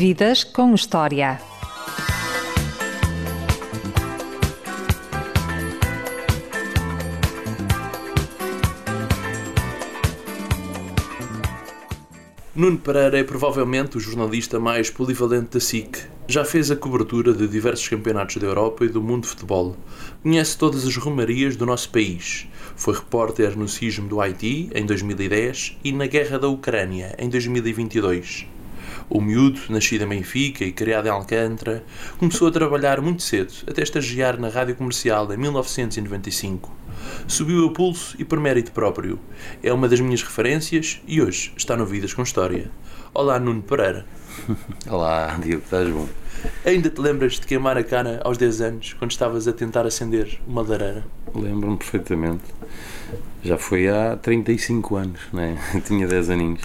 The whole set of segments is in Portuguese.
Vidas com História. Nuno Pereira é provavelmente o jornalista mais polivalente da SIC. Já fez a cobertura de diversos campeonatos da Europa e do mundo de futebol. Conhece todas as romarias do nosso país. Foi repórter no sismo do Haiti, em 2010, e na Guerra da Ucrânia, em 2022. O miúdo, nascido em Benfica e criado em Alcântara, começou a trabalhar muito cedo, até estagiar na rádio comercial em 1995. Subiu a pulso e por mérito próprio. É uma das minhas referências e hoje está no Vidas com História. Olá, Nuno Pereira. Olá, Diogo, estás bom? Ainda te lembras de queimar a cara aos 10 anos, quando estavas a tentar acender uma lareira? Lembro-me perfeitamente. Já foi há 35 anos, né? tinha 10 aninhos.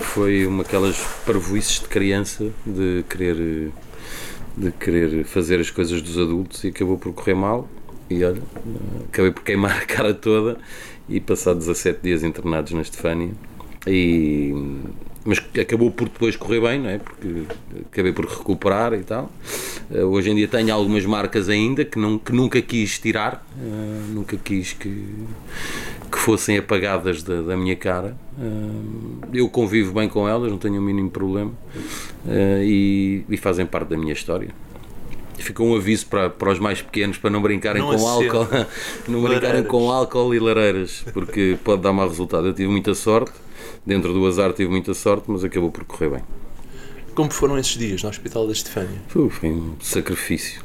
Foi uma daquelas parvoices de criança de querer, de querer fazer as coisas dos adultos e acabou por correr mal. E olha, acabei por queimar a cara toda e passar 17 dias internados na Estefânia. E mas acabou por depois correr bem, não é? Porque acabei por recuperar e tal. Uh, hoje em dia tenho algumas marcas ainda que, não, que nunca quis tirar, uh, nunca quis que, que fossem apagadas da, da minha cara. Uh, eu convivo bem com elas, não tenho o mínimo problema e, e fazem parte da minha história fica um aviso para, para os mais pequenos para não brincarem não com álcool não brincarem com álcool e lareiras porque pode dar mau resultado eu tive muita sorte dentro do azar tive muita sorte, mas acabou por correr bem. Como foram esses dias no Hospital da Estefânia? Foi, foi um sacrifício.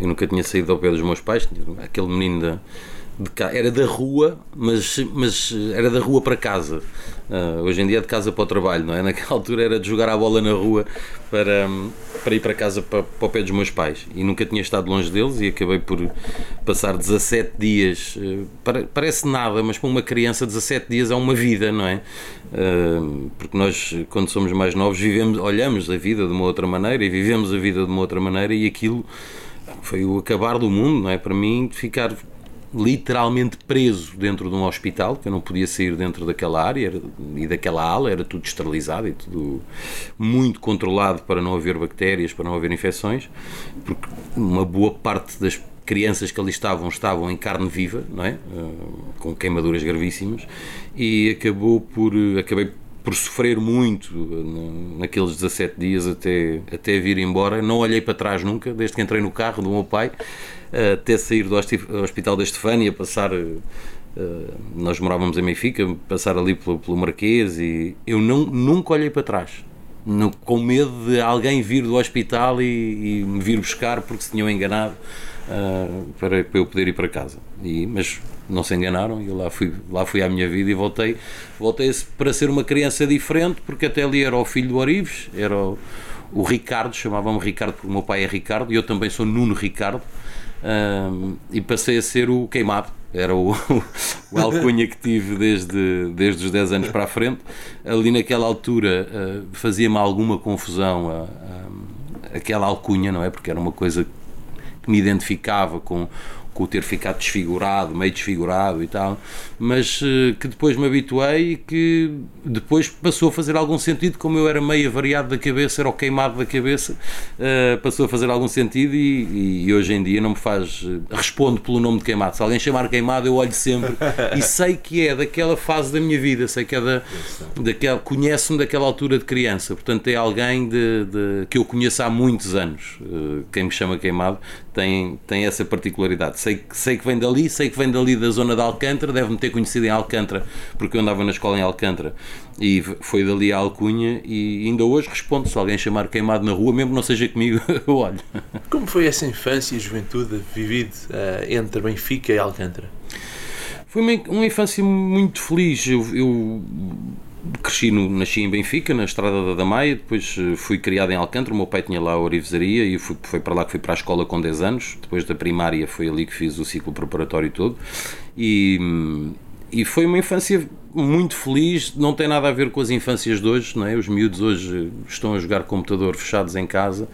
Eu nunca tinha saído ao pé dos meus pais, aquele menino da, de cá, era da rua, mas, mas era da rua para casa. Uh, hoje em dia é de casa para o trabalho, não é? Naquela altura era de jogar a bola na rua para, para ir para casa para, para o pé dos meus pais. E nunca tinha estado longe deles e acabei por passar 17 dias. Uh, parece nada, mas para uma criança 17 dias é uma vida, não é? Uh, porque nós, quando somos mais novos, vivemos, olhamos a vida de uma outra maneira e vivemos a vida de uma outra maneira e aquilo foi o acabar do mundo, não é? Para mim, ficar literalmente preso dentro de um hospital, que eu não podia sair dentro daquela área era, e daquela ala, era tudo esterilizado e tudo muito controlado para não haver bactérias, para não haver infecções, porque uma boa parte das crianças que ali estavam estavam em carne viva, não é? Uh, com queimaduras gravíssimas e acabou por acabei por sofrer muito naqueles 17 dias até, até vir embora. Não olhei para trás nunca, desde que entrei no carro do meu pai até sair do Hospital da Estefânia, passar. Uh, nós morávamos em Benfica, passar ali pelo, pelo Marquês e eu não, nunca olhei para trás. No, com medo de alguém vir do hospital e, e me vir buscar porque se tinham enganado uh, para, para, eu poder ir para casa. E, mas não se enganaram e eu lá fui, lá fui à minha vida e voltei, voltei para ser uma criança diferente porque até ali era o filho do Orives, era o, o Ricardo, chamava-me Ricardo porque o meu pai é Ricardo e eu também sou Nuno Ricardo um, e passei a ser o queimado. Era o, o alcunha que tive desde, desde os 10 anos para a frente. Ali naquela altura uh, fazia-me alguma confusão a, a, aquela alcunha, não é? Porque era uma coisa que me identificava com com o ter ficado desfigurado, meio desfigurado e tal, mas uh, que depois me habituei e que depois passou a fazer algum sentido, como eu era meio avariado da cabeça, era o queimado da cabeça, uh, passou a fazer algum sentido e, e, hoje em dia não me faz. Uh, respondo pelo nome de queimado. Se alguém chamar queimado, eu olho sempre e sei que é daquela fase da minha vida, sei que é da, daquela, conhece-me daquela altura de criança, portanto é alguém de, de que eu conheço há muitos anos. quem me chama queimado tem, tem essa particularidade sei, sei que vem dali, sei que vem dali da zona de Alcântara, deve-me ter conhecido em Alcântara, porque eu andava na escola em Alcântara e foi dali a alcunha e ainda hoje respondo, se alguém chamar queimado na rua, mesmo não seja comigo, eu olho. Como foi essa infância e juventude vivida uh, entre Benfica e Alcântara? Foi uma, uma infância muito feliz. Eu, eu cresci no, nasci em Benfica, na estrada da Damaia, depois eh, fui criado em Alcântara, o meu pai tinha lá a orivesaria e fui, foi para lá que fui para a escola com 10 anos, depois da primária foi ali que fiz o ciclo preparatório todo e, e foi uma infância muito feliz, não tem nada a ver com as infâncias de hoje, não é? Os miúdos hoje estão a jogar computador fechados em casa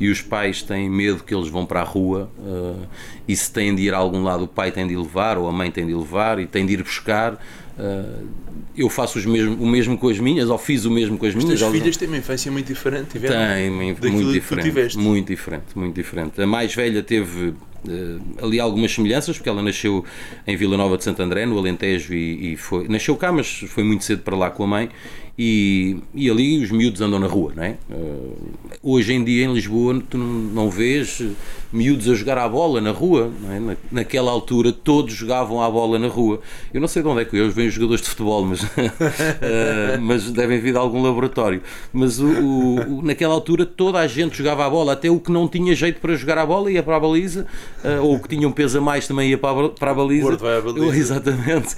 e os pais têm medo que eles vão para a rua uh, e se têm de ir a algum lado o pai tem de levar ou a mãe tem de levar e tem de ir buscar eu faço os mesmo, o mesmo com as minhas, ou fiz o mesmo com as As minhas. elas- filhas têm uma infância muito diferente, tiveram? tem, muito diferente. Muito diferente, muito diferente. A mais velha teve eh, ali algumas semelhanças, porque ela nasceu em Vila Nova de Santo André, no Alentejo, e, e foi, nasceu cá, mas foi muito cedo para lá com a mãe. E, e ali os miúdos andam na rua, não é? Eh, hoje em dia em Lisboa tu não, não vês miúdos a jogar à bola na rua, não é? Na- naquela altura todos jogavam à bola na rua. Eu não sei de onde é que hoje vêm os jogadores de futebol, mas, eh, mas devem vir de algum laboratório. Mas o- o- o- naquela altura toda a gente jogava à bola, até o que não tinha jeito para jogar à bola ia para a baliza, eh, ou o que tinha um peso a mais também ia para a, para a baliza. Gordo vai à baliza. Exatamente.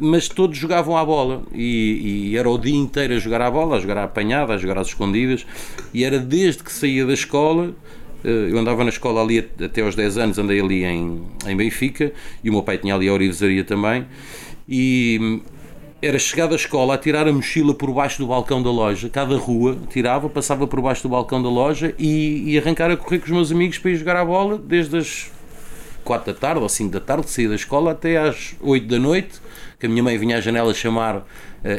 Mas todos jogavam à bola e, e era o dia inteiro a jogar à bola, a jogar à apanhada, a jogar às escondidas, e era desde que saía da escola. eh, Eu andava na escola ali at- até aos 10 anos, andei ali em, em Benfica e o meu pai tinha ali a orivesaria também. E hum, era chegar da escola a tirar a mochila por baixo do balcão da loja, cada rua, tirava, passava por baixo do balcão da loja e, e arrancar a correr com os meus amigos para ir jogar à bola desde as 4 da tarde ou 5 da tarde, saía da escola até às 8 da noite, que a minha mãe vinha à janela chamar,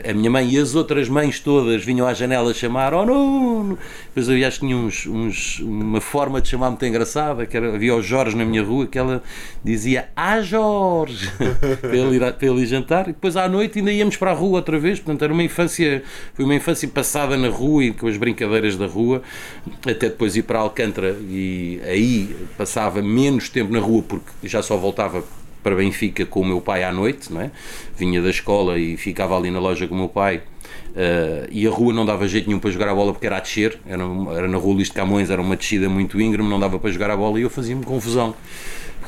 a minha mãe e as outras mães todas vinham à janela chamar, oh Nuno! Depois havia, acho que tinha uns, uns- uma forma de chamar muito engraçada, que era, havia o Jorge na minha rua, que ela dizia, ah Jorge! para, ele ir, para ele ir jantar, e depois à noite ainda íamos para a rua outra vez, portanto era uma infância, foi uma infância passada na rua e com as brincadeiras da rua, até depois ir para Alcântara e aí passava menos tempo na rua porque já só voltava para Benfica com o meu pai à noite, não é? Vinha da escola e ficava ali na loja com o meu pai. eh, e a rua não dava jeito nenhum para jogar a bola porque era a descer, era, era na rua Luís de Camões, era uma descida muito íngreme, não dava para jogar a bola e eu fazia-me confusão.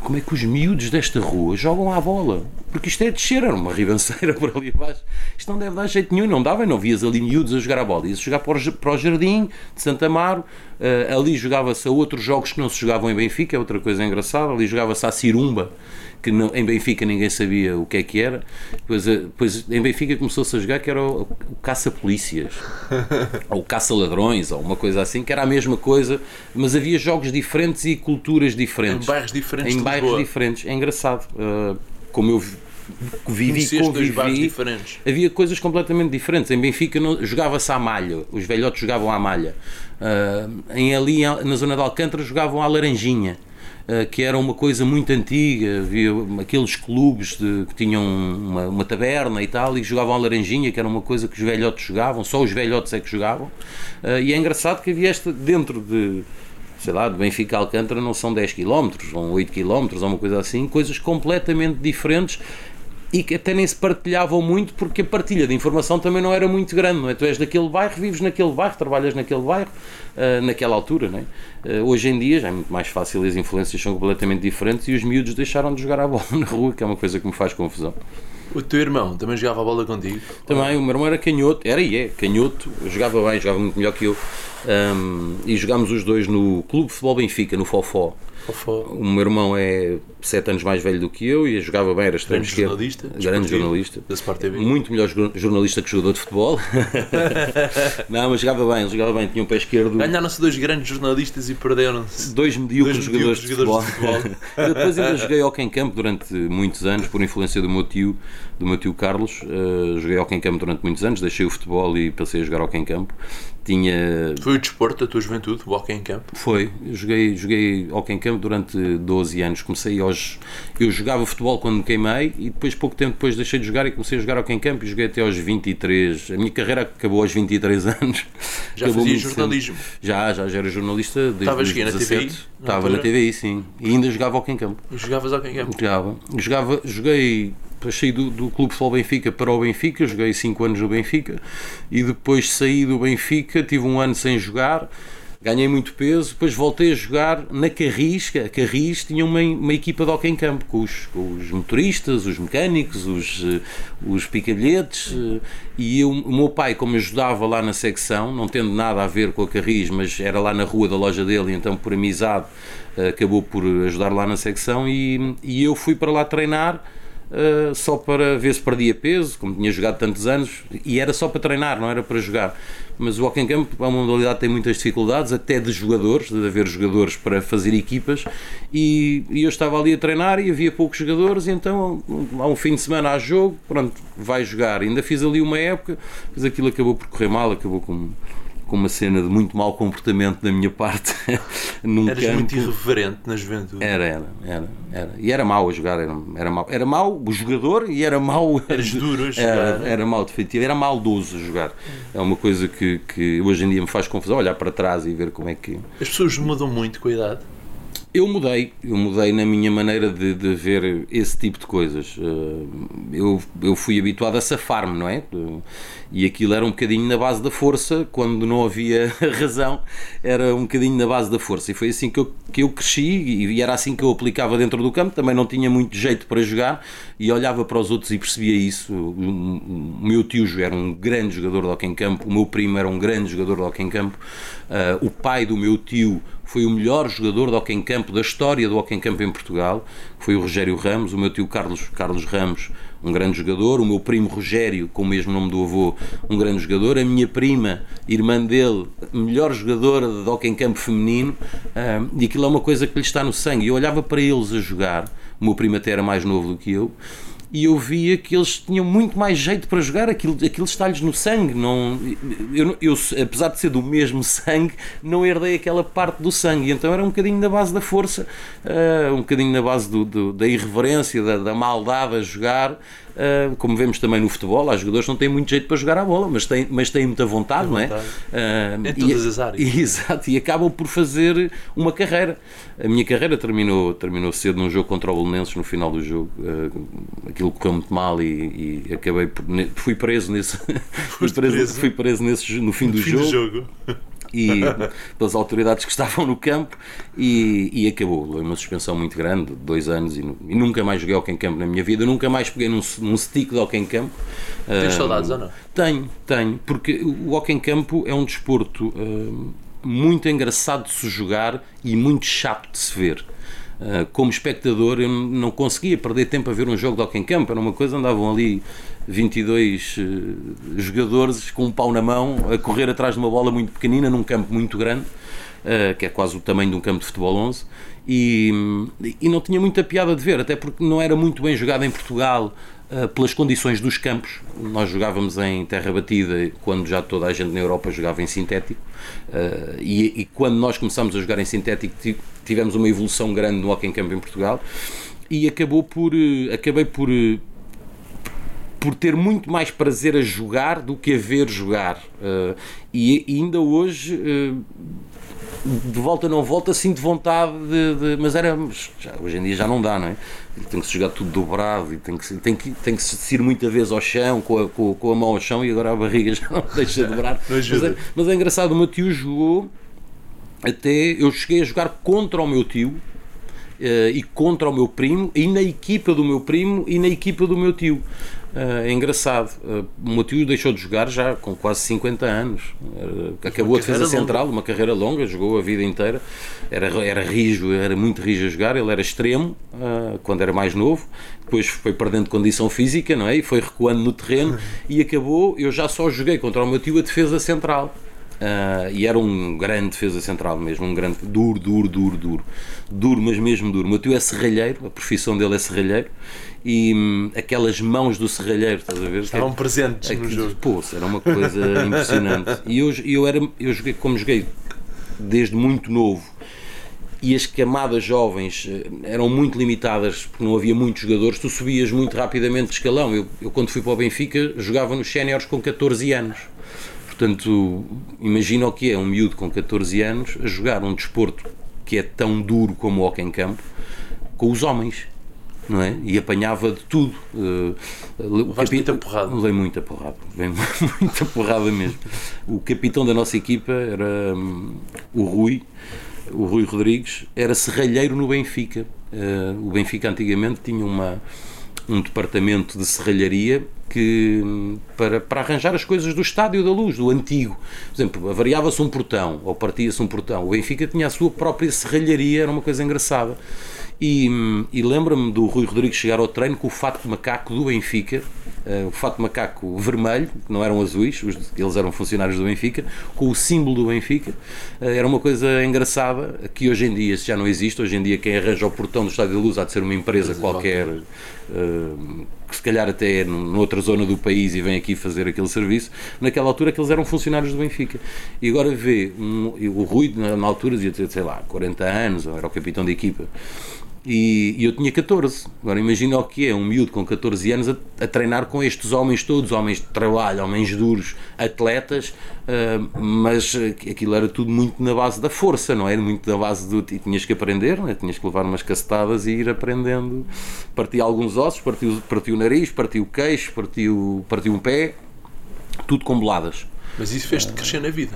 Como é que os miúdos desta rua jogam à bola? Porque isto é descer, era uma ribanceira por ali abaixo. Isto não deve dar jeito nenhum, não dava, não vias ali miúdos a jogar a bola. Ia-se jogar para o, Jardim de Santa Amaro, eh, ali jogava-se a outros jogos que não se jogavam em Benfica, é outra coisa engraçada, ali jogava-se à Cirumba, que não- em Benfica ninguém sabia o que é que era. Depois, eh, depois em Benfica começou-se a jogar que era o, o caça-polícias, ou caça-ladrões, ou uma coisa assim, que era a mesma coisa, mas havia jogos diferentes e culturas Em diferentes bairros diferentes em bairros Lisboa. diferentes. É engraçado. Uh, como eu vi- vivi e convivi, diferentes. havia coisas completamente diferentes. Em Benfica não- jogava-se à malha, os velhotes jogavam à malha. Uh, em ali, na zona de Alcântara, jogavam à laranjinha. Uh, Que era uma coisa muito antiga, havia aqueles clubes de- que tinham uma, uma taberna e tal, e jogavam à laranjinha, que era uma coisa que os velhotes jogavam, só os velhotes é que jogavam. Uh, E é engraçado que havia esta dentro de, sei lá, de Benfica a Alcântara não são 10 km, ou 8 km, ou uma coisa assim, coisas completamente diferentes e que até nem se partilhavam muito porque a partilha de informação também não era muito grande, não é? Tu és daquele bairro, vives naquele bairro, trabalhas naquele bairro, ah, naquela altura, não é? Ah, hoje em dia já é muito mais fácil, as influências são completamente diferentes e os miúdos deixaram de jogar a bola na rua, que é uma coisa que me faz confusão. O teu irmão também jogava a bola contigo? Também o meu irmão era canhoto, era e é, canhoto, jogava bem, jogava muito melhor que eu. Ahm, e jogámos os dois no Clube de Futebol Benfica, no Fofó. O meu irmão é 7 anos mais velho do que eu e jogava bem, era extremo Grande esquerdo. jornalista, Grande jornalista. da Sport TV. Muito melhor jo- jornalista que jogador de futebol. Não, mas jogava bem, ele jogava bem, tinha um pé esquerdo. Ganharam-se dois grandes jornalistas e perderam-se. Dois medíocres Dois jogadores, medíocres jogadores de de futebol. Eu depois ainda joguei hockey em campo durante muitos anos, por influência do meu tio, do meu tio Carlos. Uh, joguei hockey em campo durante muitos anos, deixei o futebol e passei a jogar hockey em campo. Tinha Foi o desporto da tua juventude, o hockey em campo? Foi, eu joguei, joguei hockey em campo durante 12 anos. Comecei aos. Eu jogava futebol quando me queimei e depois, pouco tempo depois, deixei de jogar e comecei a jogar hockey em campo e joguei até aos 23. A minha carreira acabou aos 23 anos. Já Acabou fazia jornalismo? cedo. Já, já, já era jornalista desde Estavas os aqui na 17. TVI, Estava na? TVI, sim. E ainda jogava hockey em campo. E jogavas hockey em campo? Jogava. Jogava, joguei, saí do, do Clube Futebol Benfica para o Benfica, joguei 5 anos no Benfica e depois saí do Benfica, tive um ano sem jogar, ganhei muito peso, depois voltei a jogar na Carris, a Carris tinha uma, uma equipa de hockey em campo, com os, com os motoristas, os mecânicos, os, eh, os picalhetes, eh, e eu, o meu pai, como ajudava lá na secção, não tendo nada a ver com a Carris, mas era lá na rua da loja dele, então por amizade eh, acabou por ajudar lá na secção e, e eu fui para lá treinar uh, só para ver se perdia peso, como tinha jogado tantos anos, e era só para treinar, não era para jogar. Mas o walking camp é uma modalidade que tem muitas dificuldades, até de jogadores, de haver jogadores para fazer equipas, e, e eu estava ali a treinar e havia poucos jogadores, e então há um fim de semana há jogo, pronto, vai jogar. Ainda fiz ali uma época, mas aquilo acabou por correr mal, acabou com com uma cena de muito mau comportamento da minha parte num Eras campo. muito irreverente na juventude. Era, era, era, era. E era mau a jogar, era, era mau. Era mau o jogador e era mau. Eras duro a jogar. Era, era mau, definitivo, era maldoso a jogar. É uma coisa que, que hoje em dia me faz confusão olhar para trás e ver como é que. As pessoas mudam muito com a idade. Eu mudei, eu mudei na minha maneira de, de ver esse tipo de coisas. Eh, eu, eu fui habituado a safar-me, não é? E aquilo era um bocadinho na base da força, quando não havia razão, era um bocadinho na base da força. E foi assim que eu, que eu cresci e era assim que eu aplicava dentro do campo. Também não tinha muito jeito para jogar e olhava para os outros e percebia isso. O, meu tio era um grande jogador de hockey em campo, o meu primo era um grande jogador de hockey em campo, uh, o pai do meu tio foi o melhor jogador de hockey em campo da história do hockey em campo em Portugal, foi o Rogério Ramos, o meu tio Carlos, Carlos Ramos, um grande jogador, o meu primo Rogério, com o mesmo nome do avô, um grande jogador, a minha prima, irmã dele, melhor jogadora de hockey em campo feminino, uh, e aquilo é uma coisa que lhe está no sangue. Eu olhava para eles a jogar, o meu primo até era mais novo do que eu, e eu via que eles tinham muito mais jeito para jogar, aquilo, aquilo está-lhes no sangue. Não, eu, eu, apesar de ser do mesmo sangue, não herdei aquela parte do sangue, então era um bocadinho na base da força, uh, um bocadinho na base do, do, da irreverência, da, da maldade a jogar. Uh, como vemos também no futebol, há jogadores que não têm muito jeito para jogar a bola, mas têm, mas têm muita vontade, não é? Uh, em todas e, as áreas. E, exato, e acabam por fazer uma carreira. A minha carreira terminou, terminou cedo num jogo contra o Bolonenses no final do jogo. Uh, aquilo correu muito mal e, e acabei por, fui preso nesse fui preso, preso, fui preso nesse, no fim, no do, fim jogo. do jogo e pelas autoridades que estavam no campo e, e acabou. Uma suspensão muito grande, dois anos, e, e nunca mais joguei hockey em campo na minha vida. nunca mais peguei num, num stick de hockey em campo. Tens uh, saudades ou não? Tenho, tenho, porque o hockey em campo é um desporto uh, muito engraçado de se jogar e muito chato de se ver. Uh, como espectador, eu não conseguia perder tempo a ver um jogo de hockey em campo. Era uma coisa, andavam ali 22 uh, eh, jogadores com um pau na mão a correr atrás de uma bola muito pequenina num campo muito grande, uh, que é quase o tamanho de um campo de futebol 11. E, e não tinha muita piada de ver, até porque não era muito bem jogado em Portugal uh, pelas condições dos campos. Nós jogávamos em terra batida quando já toda a gente na Europa jogava em sintético. E, e, quando nós começámos a jogar em sintético, tivemos uma evolução grande no hockey em campo em Portugal e acabou por acabei por por ter muito mais prazer a jogar do que a ver jogar. Uh, e, e, ainda hoje, uh, de volta não volta, sinto vontade de. de mas era. Já, hoje em dia já não dá, não é? Tem que se jogar tudo dobrado e tem que, tem que, tem que se ir muita vez ao chão, com a, com, com a mão ao chão e agora a barriga já não deixa de dobrar. mas, é, mas é engraçado, o meu tio jogou até. Eu cheguei a jogar contra o meu tio. Uh, e contra o meu primo, e na equipa do meu primo e na equipa do meu tio. Uh, é engraçado. Uh, o meu tio deixou de jogar já com quase 50 anos. Uh, acabou a defesa central, uma carreira longa, jogou a vida inteira. Era, era rijo, era muito rijo a jogar. Ele era extremo quando era mais novo. Depois foi perdendo condição física, não é? E foi recuando no terreno e acabou. Eu já só joguei contra o meu tio a defesa central. Uh, e era um grande defesa central mesmo, um grande, duro, duro, duro, duro, duro, mas mesmo duro. O meu tio é serralheiro, a profissão dele é serralheiro, e hum, aquelas mãos do serralheiro, estás a ver? Estavam presentes no jogo. Pô, era uma coisa impressionante. E eu, eu, era, eu joguei, como joguei desde muito novo, e as camadas jovens eh, eram muito limitadas porque não havia muitos jogadores, tu subias muito rapidamente de escalão. Eu, eu quando fui para o Benfica, jogava nos séniores com 14 anos. Portanto, imagina o que é um miúdo com 14 anos a jogar um desporto que é tão duro como o hockey em campo com os homens. Não é? E apanhava de tudo. Uh, Levaste muita porrada. Levei muita porrada. Levei muita porrada mesmo. O capitão da nossa equipa era um, o Rui, o Rui Rodrigues, era serralheiro no Benfica. Uh, o Benfica antigamente tinha uma, um departamento de serralharia que para, para arranjar as coisas do estádio da luz, do antigo. Por exemplo, avariava-se um portão ou partia-se um portão. O Benfica tinha a sua própria serralharia, era uma coisa engraçada. E, e lembro-me do Rui Rodrigues chegar ao treino com o fato de macaco do Benfica, o fato macaco vermelho, que não eram azuis, eles eram funcionários do Benfica, com o símbolo do Benfica. Uh, era uma coisa engraçada que hoje em dia já não existe. Hoje em dia, quem arranja o portão do Estádio da Luz há de ser uma empresa qualquer. Uh, que se calhar até é noutra zona do país e vem aqui fazer aquele serviço, naquela altura que eles eram funcionários do Benfica. E agora vê um, o Rui, na, altura, ter, sei lá, 40 anos, era o capitão da equipa, e, e, eu tinha 14. Agora imagina o que é um miúdo com 14 anos a, a, treinar com estes homens todos, homens de trabalho, homens duros, atletas, uh, mas aquilo era tudo muito na base da força, não era muito na base do. E tinhas que aprender, é? tinhas que levar umas cacetadas e ir aprendendo. Parti alguns ossos, partiu, partiu o nariz, partiu o queixo, partiu, partiu um pé, tudo com boladas. Mas isso fez-te crescer na vida.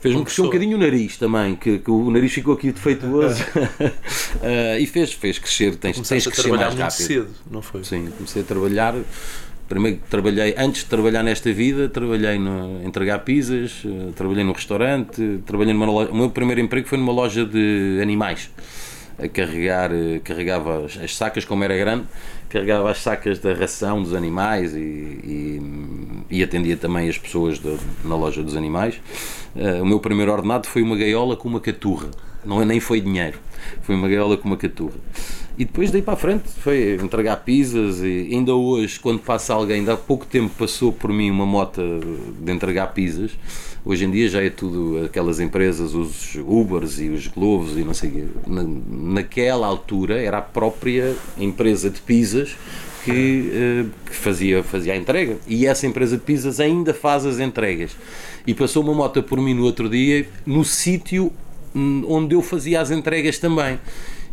Fez-me crescer um bocadinho o nariz também, que, que o nariz ficou aqui defeituoso. uh, e fez, fez crescer, tens, tens que crescer mais rápido. cedo, não foi? Sim, comecei a trabalhar. Primeiro trabalhei, antes de trabalhar nesta vida, trabalhei no entregar pizzas, uh, trabalhei no restaurante, trabalhei numa loja, o meu primeiro emprego foi numa loja de animais a carregar, eh, carregava as, as, sacas como era grande, carregava as sacas da ração dos animais e, e, e atendia também as pessoas de, na loja dos animais. Uh, o meu primeiro ordenado foi uma gaiola com uma caturra, não é nem foi dinheiro, foi uma gaiola com uma caturra. E depois daí para a frente foi entregar pizzas e ainda hoje, quando passa alguém, há pouco tempo passou por mim uma moto de entregar pizzas Hoje em dia já é tudo aquelas empresas, os Ubers e os Globos e não sei o quê. Na, naquela altura era a própria empresa de pizzas que, uh, que, fazia, fazia a entrega. E essa empresa de pizzas ainda faz as entregas. E passou uma moto por mim no outro dia, no sítio onde eu fazia as entregas também.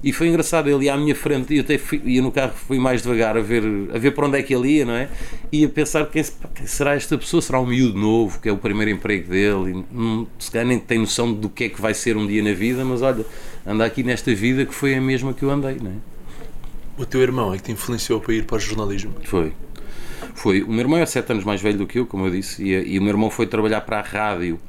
E foi engraçado, ele ia à minha frente e eu até fui, ia no carro, fui mais devagar a ver, a ver para onde é que ele ia, não é? E a pensar quem, quem será esta pessoa? Será um miúdo novo, que é o primeiro emprego dele, e, hum, se calhar nem tem noção do que é que vai ser um dia na vida, mas olha, anda aqui nesta vida que foi a mesma que eu andei, não é? O teu irmão é que te influenciou para ir para o jornalismo? Foi. Foi. O meu irmão é sete anos mais velho do que eu, como eu disse, e, e o meu irmão foi trabalhar para a rádio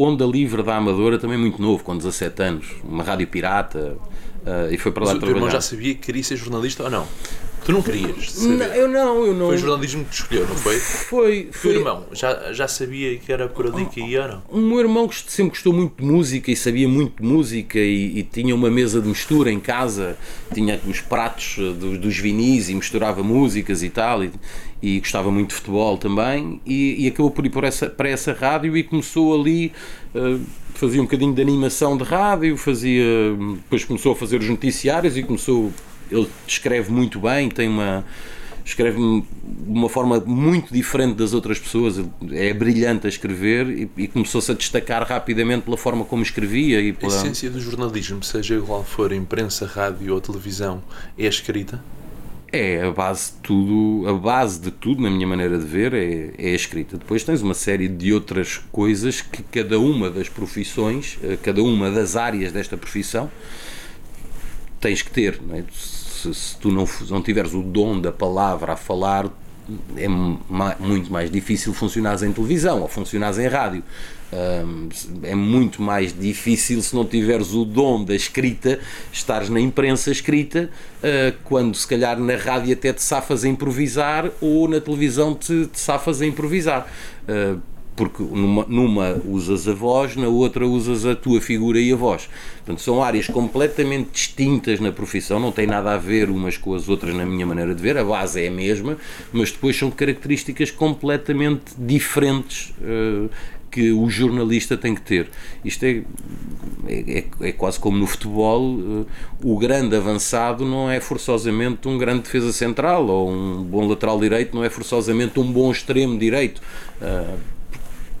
Onda Livre da Amadora, também muito novo, com 17 anos, uma rádio pirata, uh, e foi para lá Mas trabalhar. O teu irmão já sabia que queria ser jornalista ou não? Tu não querias? Não, eu não, eu não. Foi o jornalismo que te escolheu, não foi? Foi. foi... O teu irmão já, já sabia que era por ali que ia ou não? O meu irmão sempre gostou muito de música e sabia muito de música e, e tinha uma mesa de mistura em casa, tinha os pratos eh, dos, dos vinis e misturava músicas e tal. E, e gostava muito de futebol também e, e acabou por ir por essa, para essa rádio e começou ali uh, fazia um bocadinho de animação de rádio fazia depois começou a fazer os noticiários e começou ele escreve muito bem tem uma escreve de uma forma muito diferente das outras pessoas, é brilhante a escrever e, e começou-se a destacar rapidamente pela forma como escrevia. E pela... A essência do jornalismo, seja igual for imprensa, rádio ou televisão, é a escrita? É a base de tudo, a base de tudo, na minha maneira de ver, é, é a escrita. Depois tens uma série de outras coisas que cada uma das profissões, eh, cada uma das áreas desta profissão, tens que ter. É? Se, se, tu não, não tiveres o dom da palavra a falar, é muito mais difícil funcionares em televisão ou funcionares em rádio. É muito mais difícil se não tiveres o dom da escrita, estares na imprensa escrita, uh, quando se calhar na rádio até te safas a improvisar ou na televisão te, te safas a improvisar. Uh, porque numa, numa, usas a voz, na outra usas a tua figura e a voz. Portanto, são áreas completamente distintas na profissão, não tem nada a ver umas com as outras na minha maneira de ver, a base é a mesma, mas depois são características completamente diferentes uh, que o jornalista tem que ter. Isto é, é, é, é quase como no futebol, uh, o grande avançado não é forçosamente um grande defesa central, ou um bom lateral direito não é forçosamente um bom extremo direito. Uh,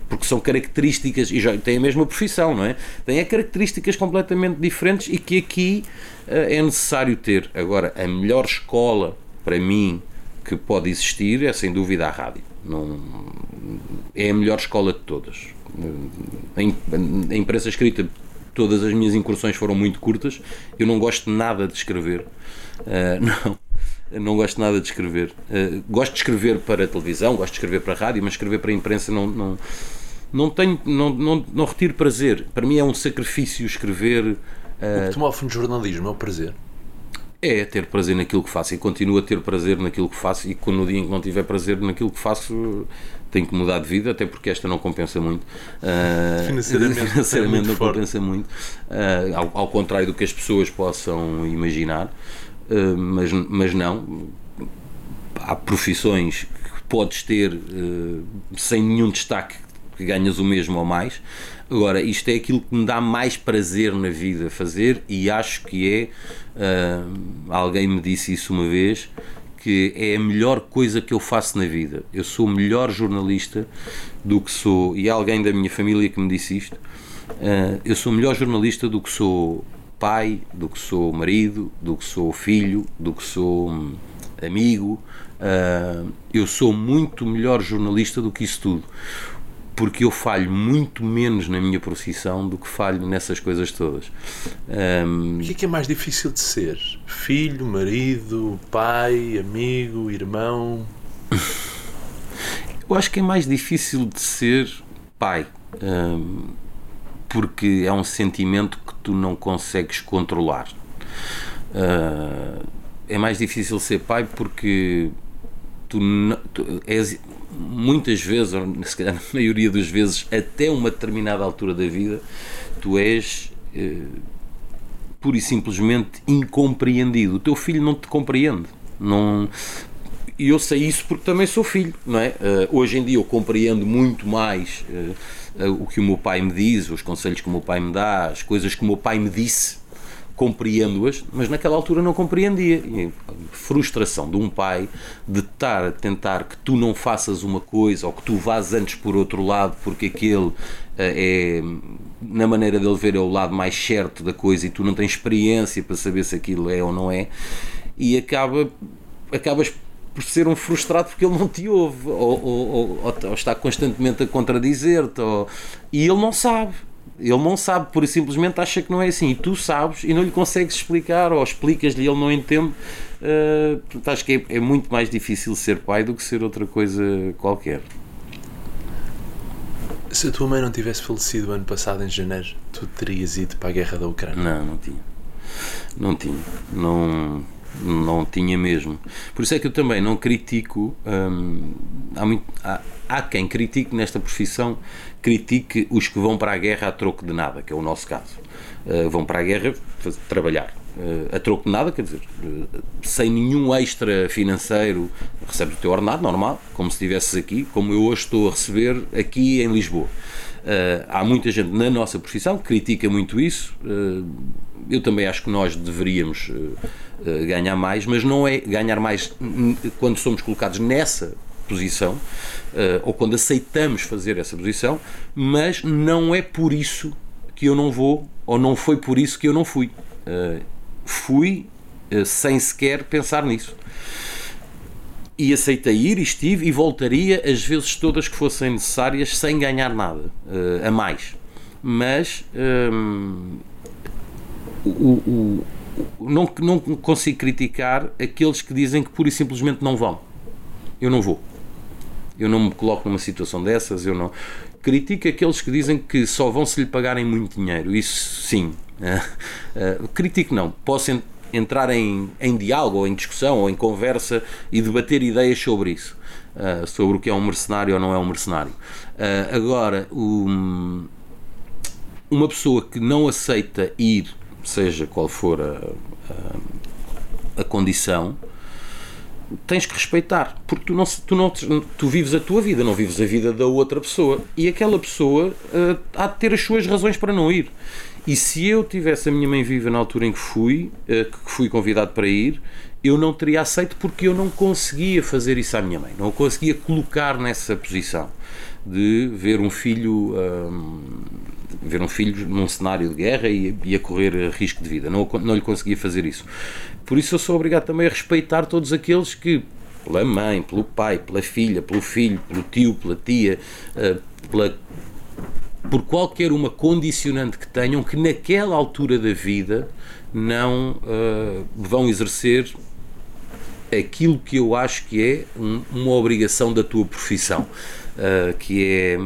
porque são características, e já têm a mesma profissão, não é? Têm características completamente diferentes e que aqui uh, é necessário ter. Agora, a melhor escola, para mim, que pode existir é sem dúvida a rádio. Não, é a melhor escola de todas. A, a imprensa escrita, todas as minhas incursões foram muito curtas. Eu não gosto nada de escrever. Uh, não não gosto nada de escrever. Uh, gosto de escrever para televisão, gosto de escrever para rádio, mas escrever para a imprensa não, não, não tenho, não, não, não retiro prazer. Para mim é um sacrifício escrever. Uh, o que te move no jornalismo é o prazer. É ter prazer naquilo que faço e continuo a ter prazer naquilo que faço e quando no dia em que não tiver prazer naquilo que faço tenho que mudar de vida, até porque esta não compensa muito. Uh, financeiramente, financeiramente é não forte. compensa muito, uh, ao, ao, contrário do que as pessoas possam imaginar, uh, mas, mas não. Há profissões que podes ter sem nenhum destaque que ganhas o mesmo ou mais. Agora, isto é aquilo que me dá mais prazer na vida fazer e acho que é. Uh, alguém me disse isso uma vez que é a melhor coisa que eu faço na vida. Eu sou melhor jornalista do que sou. E há alguém da minha família que me disse isto. Uh, eu sou melhor jornalista do que sou pai, do que sou marido, do que sou filho, do que sou hum, amigo. Uh, eu sou muito melhor jornalista do que isso tudo porque eu falho muito menos na minha profissão do que falho nessas coisas todas. Um... O que é, que é mais difícil de ser? Filho, marido, pai, amigo, irmão? eu acho que é mais difícil de ser pai, um, porque é um sentimento que tu não consegues controlar. Uh, é mais difícil ser pai porque tu, não, tu és muitas vezes, ou se calhar na maioria das vezes, até uma determinada altura da vida, tu és eh, pura e simplesmente incompreendido. O teu filho não te compreende. Não, e eu sei isso porque também sou filho, não é? Uh, hoje em dia eu compreendo muito mais uh, uh, o que o meu pai me diz, os conselhos que o meu pai me dá, as coisas que o meu pai me disse compreendo-as, mas naquela altura não compreendia. E a frustração de um pai de estar a tentar que tu não faças uma coisa ou que tu vás antes por outro lado porque aquele eh, é, na maneira dele ver, é o lado mais certo da coisa e tu não tens experiência para saber se aquilo é ou não é, e acaba, acabas por ser um frustrado porque ele não te ouve ou, ou, ou, ou está constantemente a contradizer-te e ele não sabe ele não sabe, por simplesmente acha que não é assim. E tu sabes e não lhe consegues explicar, ou explicas-lhe e ele não entende. Uh, acho que é, é, muito mais difícil ser pai do que ser outra coisa qualquer. Se a tua mãe não tivesse falecido ano passado, em janeiro, tu terias ido para a guerra da Ucrânia? Não, não tinha. Não tinha. Não não tinha mesmo. Por isso é que eu também não critico. Hum, há, muito, há, há, quem critique nesta profissão, critique os que vão para a guerra a troco de nada, que é o nosso caso. Uh, vão para a guerra trabalhar. Uh, a troco de nada, quer dizer, uh, sem nenhum extra financeiro, recebes o teu ordenado normal, como se estivesses aqui, como eu hoje estou a receber aqui em Lisboa. há muita gente na nossa profissão que critica muito isso. eu também acho que nós deveríamos ganhar mais, mas não é ganhar mais quando somos colocados nessa posição, uh, ou quando aceitamos fazer essa posição, mas não é por isso que eu não vou, ou não foi por isso que eu não fui. Uh, fui sem sequer pensar nisso. E aceitei ir, e estive, e voltaria as vezes todas que fossem necessárias, sem ganhar nada a mais. Mas o, o não, não consigo criticar aqueles que dizem que pura e simplesmente não vão. Eu não vou. Eu não me coloco numa situação dessas, eu não. Critico aqueles que dizem que só vão se lhe pagarem muito dinheiro. Isso sim. Uh, critico não. Posso entrar em, em diálogo, ou em discussão, ou em conversa e debater ideias sobre isso. Uh, sobre o que é um mercenário ou não é um mercenário. Agora, um, uma pessoa que não aceita ir seja qual for a, a, a condição, tens que respeitar, porque tu, não, tu, não, tu vives a tua vida, não vives a vida da outra pessoa. E aquela pessoa uh, há de ter as suas razões para não ir. E se eu tivesse a minha mãe viva na altura em que fui, uh, que fui convidado para ir, eu não teria aceito porque eu não conseguia fazer isso à minha mãe, não conseguia colocar nessa posição de ver um filho um, ver um filho num cenário de guerra e, e, a correr risco de vida. Não, não lhe conseguia fazer isso. Por isso eu sou obrigado também a respeitar todos aqueles que, pela mãe, pelo pai, pela filha, pelo filho, pelo tio, pela tia, uh, pela, por qualquer uma condicionante que tenham, que naquela altura da vida não uh, vão exercer aquilo que eu acho que é um, uma obrigação da tua profissão uh, que é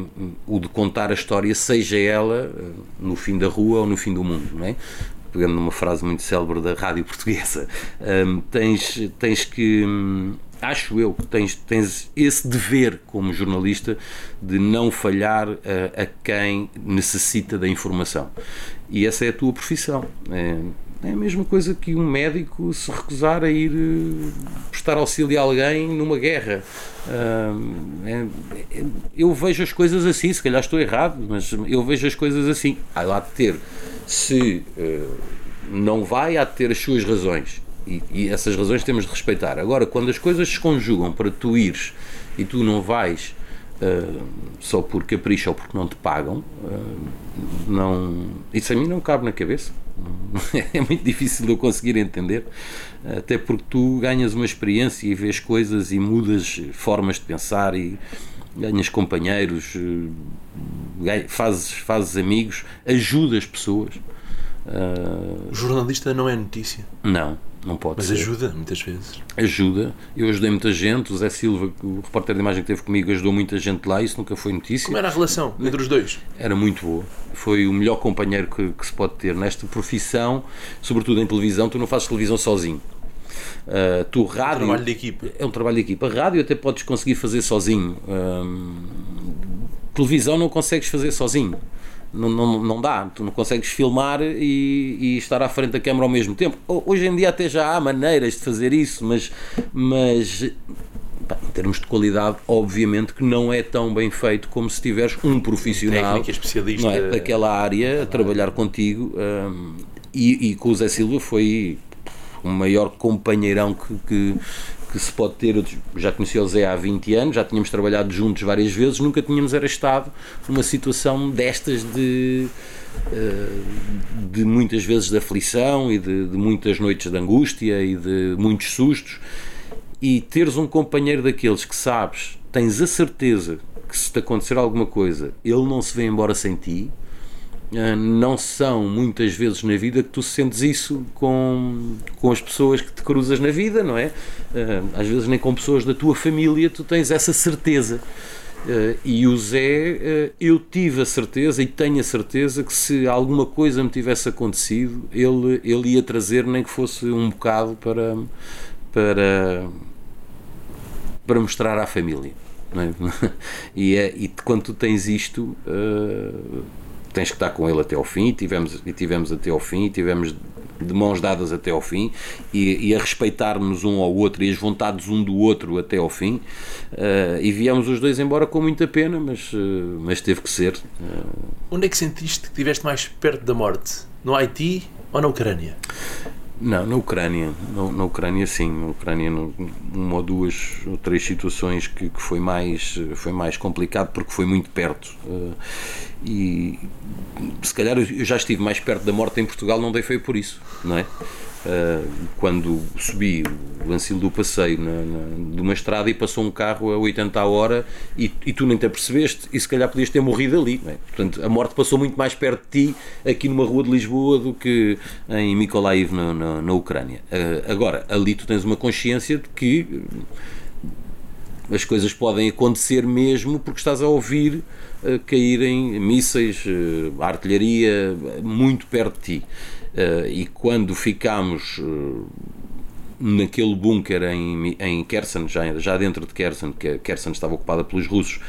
o de contar a história, seja ela uh, no fim da rua ou no fim do mundo, não é? pegando numa frase muito célebre da rádio portuguesa, um, tens, tens que. Hum, acho eu que tens, tens esse dever como jornalista de não falhar a, a quem necessita da informação. E essa é a tua profissão. É, é a mesma coisa que um médico se recusar a ir eh, prestar auxílio a alguém numa guerra. É, é, eu vejo as coisas assim, se calhar estou errado, mas eu vejo as coisas assim. Há lá de ter, se eh, não vai, há de ter as suas razões. E, essas razões temos de respeitar. Agora, quando as coisas se conjugam para tu ires e tu não vais só por capricho ou porque não te pagam, não, isso a mim não cabe na cabeça. é muito difícil de eu conseguir entender, até porque tu ganhas uma experiência e vês coisas e mudas formas de pensar e ganhas companheiros, eh, fazes, fazes amigos, ajudas pessoas. O jornalista não é notícia? Não, não pode Mas ser. ajuda, muitas vezes. Ajuda. Eu ajudei muita gente. O Zé Silva, o repórter de imagem que teve comigo, ajudou muita gente lá. Isso nunca foi notícia. Como era a relação entre os dois? Era muito boa. Foi o melhor companheiro que, que se pode ter nesta profissão, sobretudo em televisão. Tu não fazes televisão sozinho. Uh, tu rádio. É um trabalho de equipa. É um trabalho de equipa. Rádio até podes conseguir fazer sozinho. televisão não consegues fazer sozinho não, não, não dá, tu não consegues filmar e, e, estar à frente da câmara ao mesmo tempo. Hoje em dia até já há maneiras de fazer isso, mas, mas em termos de qualidade, obviamente que não é tão bem feito como se tiveres um profissional Técnica, especialista é, daquela área a trabalhar contigo. Um, e, e com o Zé Silva foi o maior companheirão que, que, que se pode ter. Eu já conheci o Zé há 20 anos, já tínhamos trabalhado juntos várias vezes, nunca tínhamos era estado numa situação destas de. Eh, de muitas vezes de aflição e de, de muitas noites de angústia e de muitos sustos, e teres um companheiro daqueles que sabes, tens a certeza que se te acontecer alguma coisa, ele não se vê embora sem ti, não são muitas vezes na vida que tu sentes isso com, com as pessoas que te cruzas na vida, não é? Ah, às vezes nem com pessoas da tua família tu tens essa certeza. Ah, e o Zé, eu tive a certeza e tenho a certeza que se alguma coisa me tivesse acontecido, ele, ele ia trazer nem que fosse um bocado para, para, para mostrar à família. É? E, é, e quando tu tens isto, tens que estar com ele até ao fim, e tivemos, e tivemos até ao fim, e tivemos de mãos dadas até ao fim e, e a respeitarmos um ao outro e as vontades um do outro até ao fim uh, e viemos os dois embora com muita pena, mas, uh, mas teve que ser. Uh... Onde é que sentiste que estiveste mais perto da morte? No Haiti ou na Ucrânia? Não, na Ucrânia, na, na Ucrânia sim, na Ucrânia uma ou duas ou três situações que, que, foi, mais, foi mais complicado porque foi muito perto. Uh, e se calhar eu já estive mais perto da morte em Portugal, não dei foi por isso, não é? Uh, quando subi o Ancil do Passeio na, na, de uma estrada e passou um carro a 80 a hora e, e, tu nem te apercebeste e se calhar podias ter morrido ali. É? Portanto, a morte passou muito mais perto de ti aqui numa rua de Lisboa do que em Mykolaiv na, na, na Ucrânia. Uh, agora, ali tu tens uma consciência de que as coisas podem acontecer mesmo porque estás a ouvir uh, caírem mísseis, artilharia muito perto de ti. Uh, e quando ficámos uh, naquele bunker em, em Kherson, já, já dentro de Kherson, que Kherson estava ocupada pelos russos,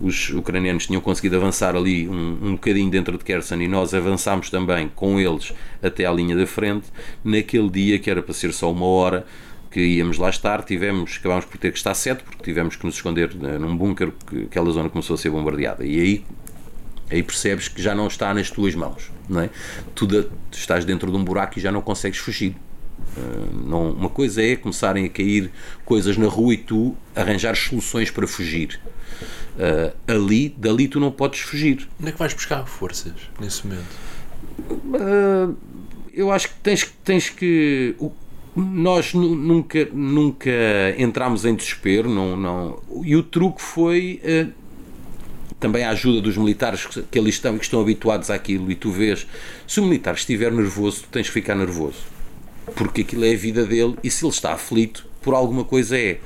os ucranianos tinham conseguido avançar ali um, um bocadinho dentro de Kherson e nós avançámos também com eles até à linha da frente. Naquele dia, que era para ser só uma hora, que íamos lá estar, tivemos, acabámos por ter que estar sete, porque tivemos que nos esconder num bunker, porque aquela zona começou a ser bombardeada. E aí aí percebes que já não está nas tuas mãos, não é? Tu, tu estás dentro de um buraco e já não consegues fugir. Uh, não, uma coisa é começarem a cair coisas na rua e tu arranjar soluções para fugir. Uh, ali, dali tu não podes fugir. Onde é que vais buscar forças nesse momento? Uh, eu acho que tens, tens que. O, nós nunca, nunca entramos em desespero, não, não, e o truque foi também a ajuda dos militares que ali estão e que estão habituados àquilo, e tu vês, se o militar estiver nervoso, tu tens que ficar nervoso, porque aquilo é a vida dele, e se ele está aflito, por alguma coisa é.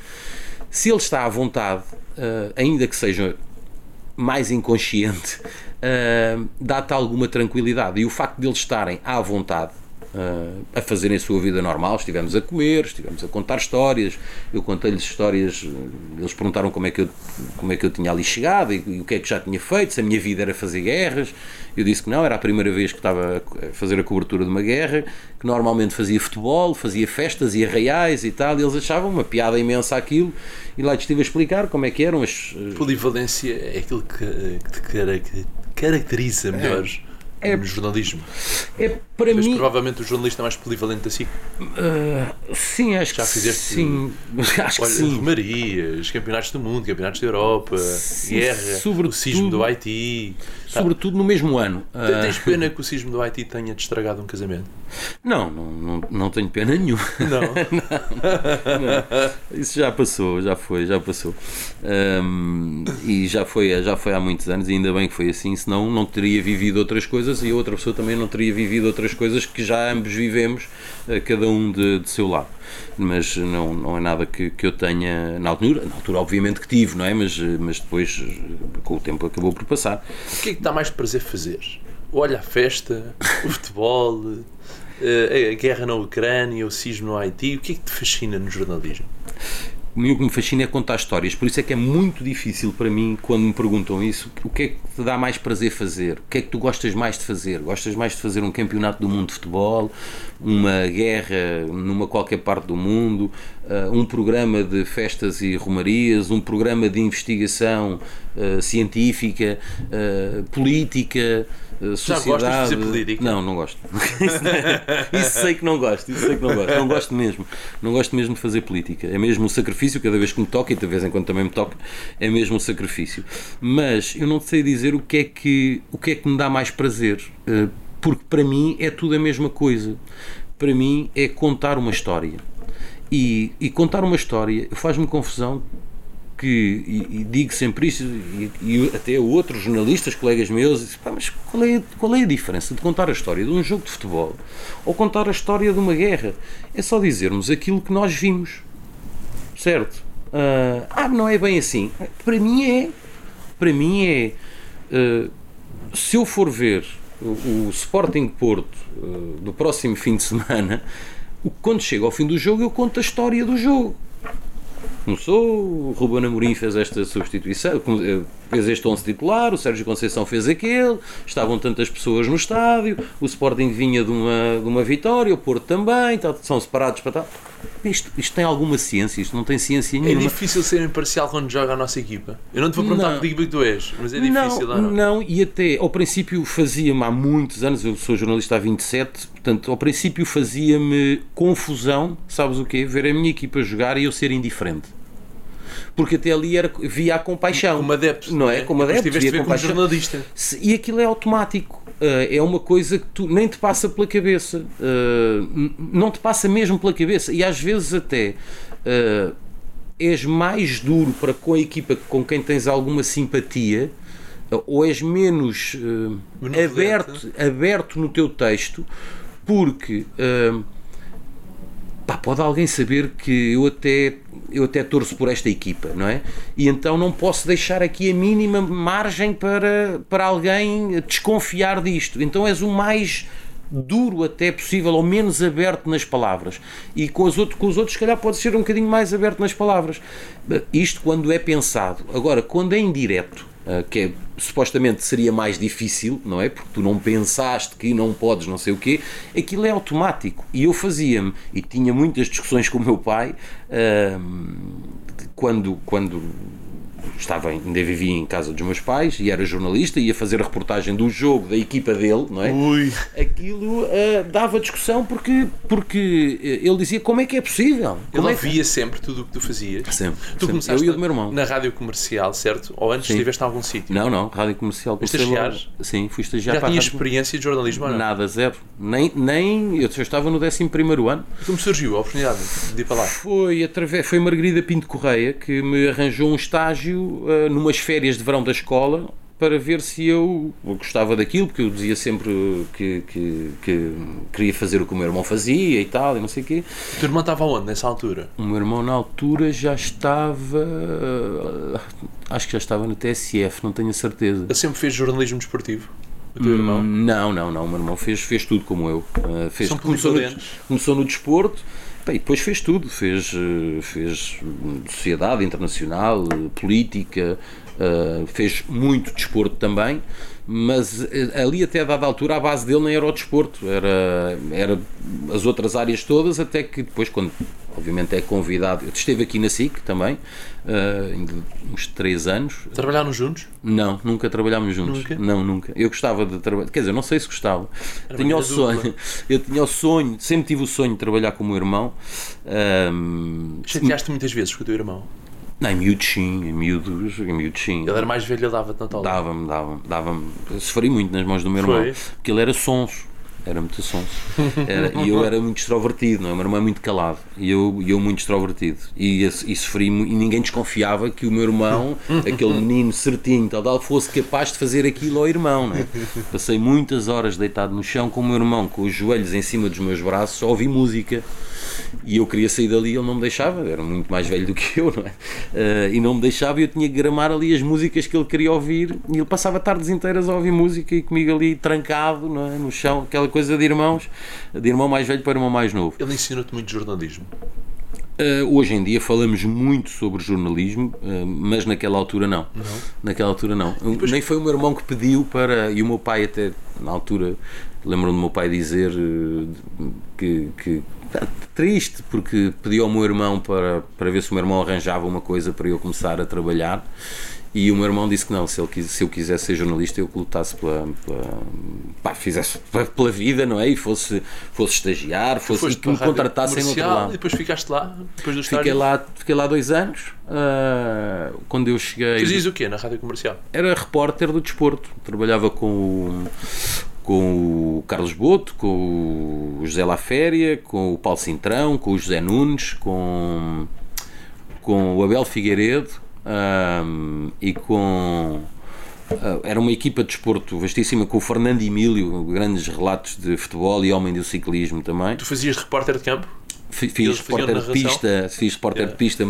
Se ele está à vontade, uh, ainda que seja mais inconsciente, uh, dá-te alguma tranquilidade, e o facto de eles estarem à vontade uh, a fazerem a sua vida normal. Estivemos a comer, estivemos a contar histórias. Eu contei-lhes histórias, eles perguntaram como é que eu, como é que eu tinha ali chegado e, e o que é que já tinha feito, se a minha vida era fazer guerras. Eu disse que não, era a primeira vez que estava a fazer a cobertura de uma guerra, que normalmente fazia futebol, fazia festas e arraiais e tal, e eles achavam uma piada imensa aquilo, e lá estive a explicar como é que eram as. Polivalência é aquilo que, que te caracteriza melhor. É é, no jornalismo. É para Mas mim. provavelmente o jornalista mais polivalente assim. Uh, sim, acho Já que fizeste. Sim, acho olha, que sim. Romarias, campeonatos do mundo, campeonatos da Europa, sim, guerra, o sismo do Haiti. Sobretudo no mesmo ano. Tens ah, pena que o sismo do Haiti tenha estragado um casamento? Não, não, não, não tenho pena nenhuma. Não. não, não. Isso já passou, já foi, já passou. Um, e já foi, já foi há muitos anos, e ainda bem que foi assim, senão não teria vivido outras coisas e outra pessoa também não teria vivido outras coisas que já ambos vivemos, eh, cada um de, de seu lado mas não, não é nada que, que eu tenha na altura, na altura obviamente que tive, não é? Mas, mas depois com o tempo acabou por passar. O que é que dá mais prazer fazer? Olha a festa, o futebol, eh, a guerra na Ucrânia, o sismo no Haiti, o que é que te fascina no jornalismo? O que me fascina é contar histórias, por isso é que é muito difícil para mim quando me perguntam isso, o que é que te dá mais prazer fazer? O que é que tu gostas mais de fazer? Gostas mais de fazer um campeonato do mundo de futebol, uma guerra numa qualquer parte do mundo, uh, um programa de festas e romarias, um programa de investigação uh, científica, uh, política, sociedade. Já gostas de fazer política? Não, não gosto. isso sei que não gosto, isso sei que não gosto. Não gosto mesmo. Não gosto mesmo de fazer política. É mesmo um sacrifício, cada vez que me toca, e de vez em quando também me toca, é mesmo um sacrifício. Mas eu não sei dizer o que é que, o que, é que me dá mais prazer. Porque para mim é tudo a mesma coisa. Para mim é contar uma história. E, e contar uma história faz-me confusão que, e, e, digo sempre isso, e, e, até outros jornalistas, colegas meus, dizem, mas qual é, qual é a diferença de contar a história de um jogo de futebol ou contar a história de uma guerra? É só dizermos aquilo que nós vimos, certo? Uh, ah, não é bem assim. Para mim é. Para mim é. Uh, se eu for ver o, o Sporting Porto uh, do próximo fim de semana, quando chega ao fim do jogo, eu conto a história do jogo começou, o Ruben Amorim fez esta substituição, eh, fez este 11 titular, o Sérgio Conceição fez aquele, estavam tantas pessoas no estádio, o Sporting vinha de uma, de uma vitória, o Porto também, são separados para tal. Isto, isto tem alguma ciência, isto não tem ciência é nenhuma. É difícil ser imparcial quando joga a nossa equipa. Eu não te vou perguntar não. que equipa que tu és, mas é difícil, não, não? Não, e até ao princípio fazia-me há muitos anos, eu sou jornalista há 27, portanto, ao princípio fazia-me confusão, sabes o quê? Ver a minha equipa jogar e eu ser indiferente porque até ali era, via a compaixão. Como adepto. Não é? Como adepto. Via como jornalista. E aquilo é automático. Uh, é uma coisa que tu nem te passa pela cabeça. Uh, não te passa mesmo pela cabeça. E às vezes até. Uh, és mais duro para com a equipa com quem tens alguma simpatia ou és menos aberto, aberto no teu texto porque pá, pode alguém saber que eu até, eu até torço por esta equipa, não é? E então não posso deixar aqui a mínima margem para, para alguém desconfiar disto. Então és o mais duro até possível, ou menos aberto nas palavras. E com os, outros, com os outros, se calhar, pode ser um bocadinho mais aberto nas palavras. Isto quando é pensado. Agora, quando é indireto, ah, que é, supostamente seria mais difícil, não é? Porque tu não pensaste que não podes, não sei o quê, aquilo é automático. E eu fazia-me, e tinha muitas discussões com o meu pai, uh, quando, quando estava, ainda vivia em casa dos meus pais e era jornalista, ia fazer a reportagem do jogo da equipa dele, não é? Ui. Aquilo uh, dava discussão porque, porque eh, ele dizia como é que é possível? Como ele é que... via sempre tudo o que tu fazias. Sempre. Tu sempre. começaste Eu e o meu irmão. na rádio comercial, certo? Ou antes Sim. estiveste em algum sítio? Não, não, rádio comercial. Estagiar? Sim, fui estagiar Já tinha experiência de jornalismo ou não? Nada, zero. Nem, nem eu estava no 11 ano. Como surgiu a oportunidade de ir para lá? Foi, através, foi Margarida Pinto Correia que me arranjou um estágio uh, numas férias de verão da escola para ver se eu gostava daquilo, porque eu dizia sempre que, que, que, queria fazer o que o meu irmão fazia e tal, e não sei o quê. O teu irmão estava onde nessa altura? O meu irmão na altura já estava. Acho que já estava no TSF, não tenho a certeza. Ele sempre fez jornalismo desportivo? o teu irmão? Não, não, não. O meu irmão fez, fez tudo como eu. Uh, fez, São começou, no, começou no desporto e depois fez tudo. Fez, uh, fez sociedade internacional, uh, política, uh, fez muito desporto também. Mas uh, ali, até a dada altura, a base dele nem era o desporto, era, era as outras áreas todas. Até que depois, quando obviamente é convidado, eu esteve aqui na SIC também, uh, uns 3 anos. Trabalharam juntos? Não, nunca trabalhámos juntos. Nunca? Não, nunca. Eu gostava de trabalhar, quer dizer, não sei se gostava. Era tinha o sonho, dupla. eu tinha o sonho, sempre tive o sonho de trabalhar com o meu irmão. Ahm, Chateaste muitas vezes com o teu irmão. Não, em miúdos sim, em miúdos, em miúdos sim. Ele era mais velho, ele dava-te na tola. Dava-me, dava-me, dava-me. Sofri muito nas mãos do meu irmão, Foi? porque ele era sonso. Era muito sonso. E eu era muito extrovertido, não é? O meu irmão é muito calado. E eu, eu muito extrovertido. E, e sofri e ninguém desconfiava que o meu irmão, aquele menino certinho, tal, tal, fosse capaz de fazer aquilo ao irmão, não é? Passei muitas horas deitado no chão com o meu irmão, com os joelhos em cima dos meus braços, a ouvir música. E eu queria sair dali, ele não me deixava, era muito mais velho do que eu, não é? Eh, e não me deixava e eu tinha que gramar ali as músicas que ele queria ouvir. E ele passava tardes inteiras a ouvir música e comigo ali trancado não é? no chão, aquela coisa de irmãos, de irmão mais velho para irmão mais novo. Ele ensinou-te muito jornalismo. Uh, hoje em dia falamos muito sobre jornalismo, uh, mas naquela altura não. Naquela altura não. Nem foi o meu irmão que pediu para. E o meu pai, até na altura, lembro-me do meu pai dizer uh, que. que triste, porque pediu ao meu irmão para, para ver se o meu irmão arranjava uma coisa para eu começar a trabalhar. E o meu irmão disse que não, se, ele, se eu quisesse ser jornalista, eu que lutasse pela, pela, pá, fizesse pela vida, não é? E fosse, fosse estagiar, fosse, e que me contratassem no outro lado. E depois ficaste lá, depois do Fiquei estágio. lá, fiquei lá dois anos. ah, quando eu cheguei, Fazias o quê na rádio comercial? era repórter do desporto. Trabalhava com o, com o Carlos Boto, com o José Laféria, com o Paulo Cintrão, com o José Nunes, com, com o Abel Figueiredo ah, e com. ah, era uma equipa de desporto vastíssima com o Fernando Emílio, grandes relatos de futebol e homem do ciclismo também. Tu fazias repórter de campo? Fiz repórter de pista, fiz repórter Yeah. de pista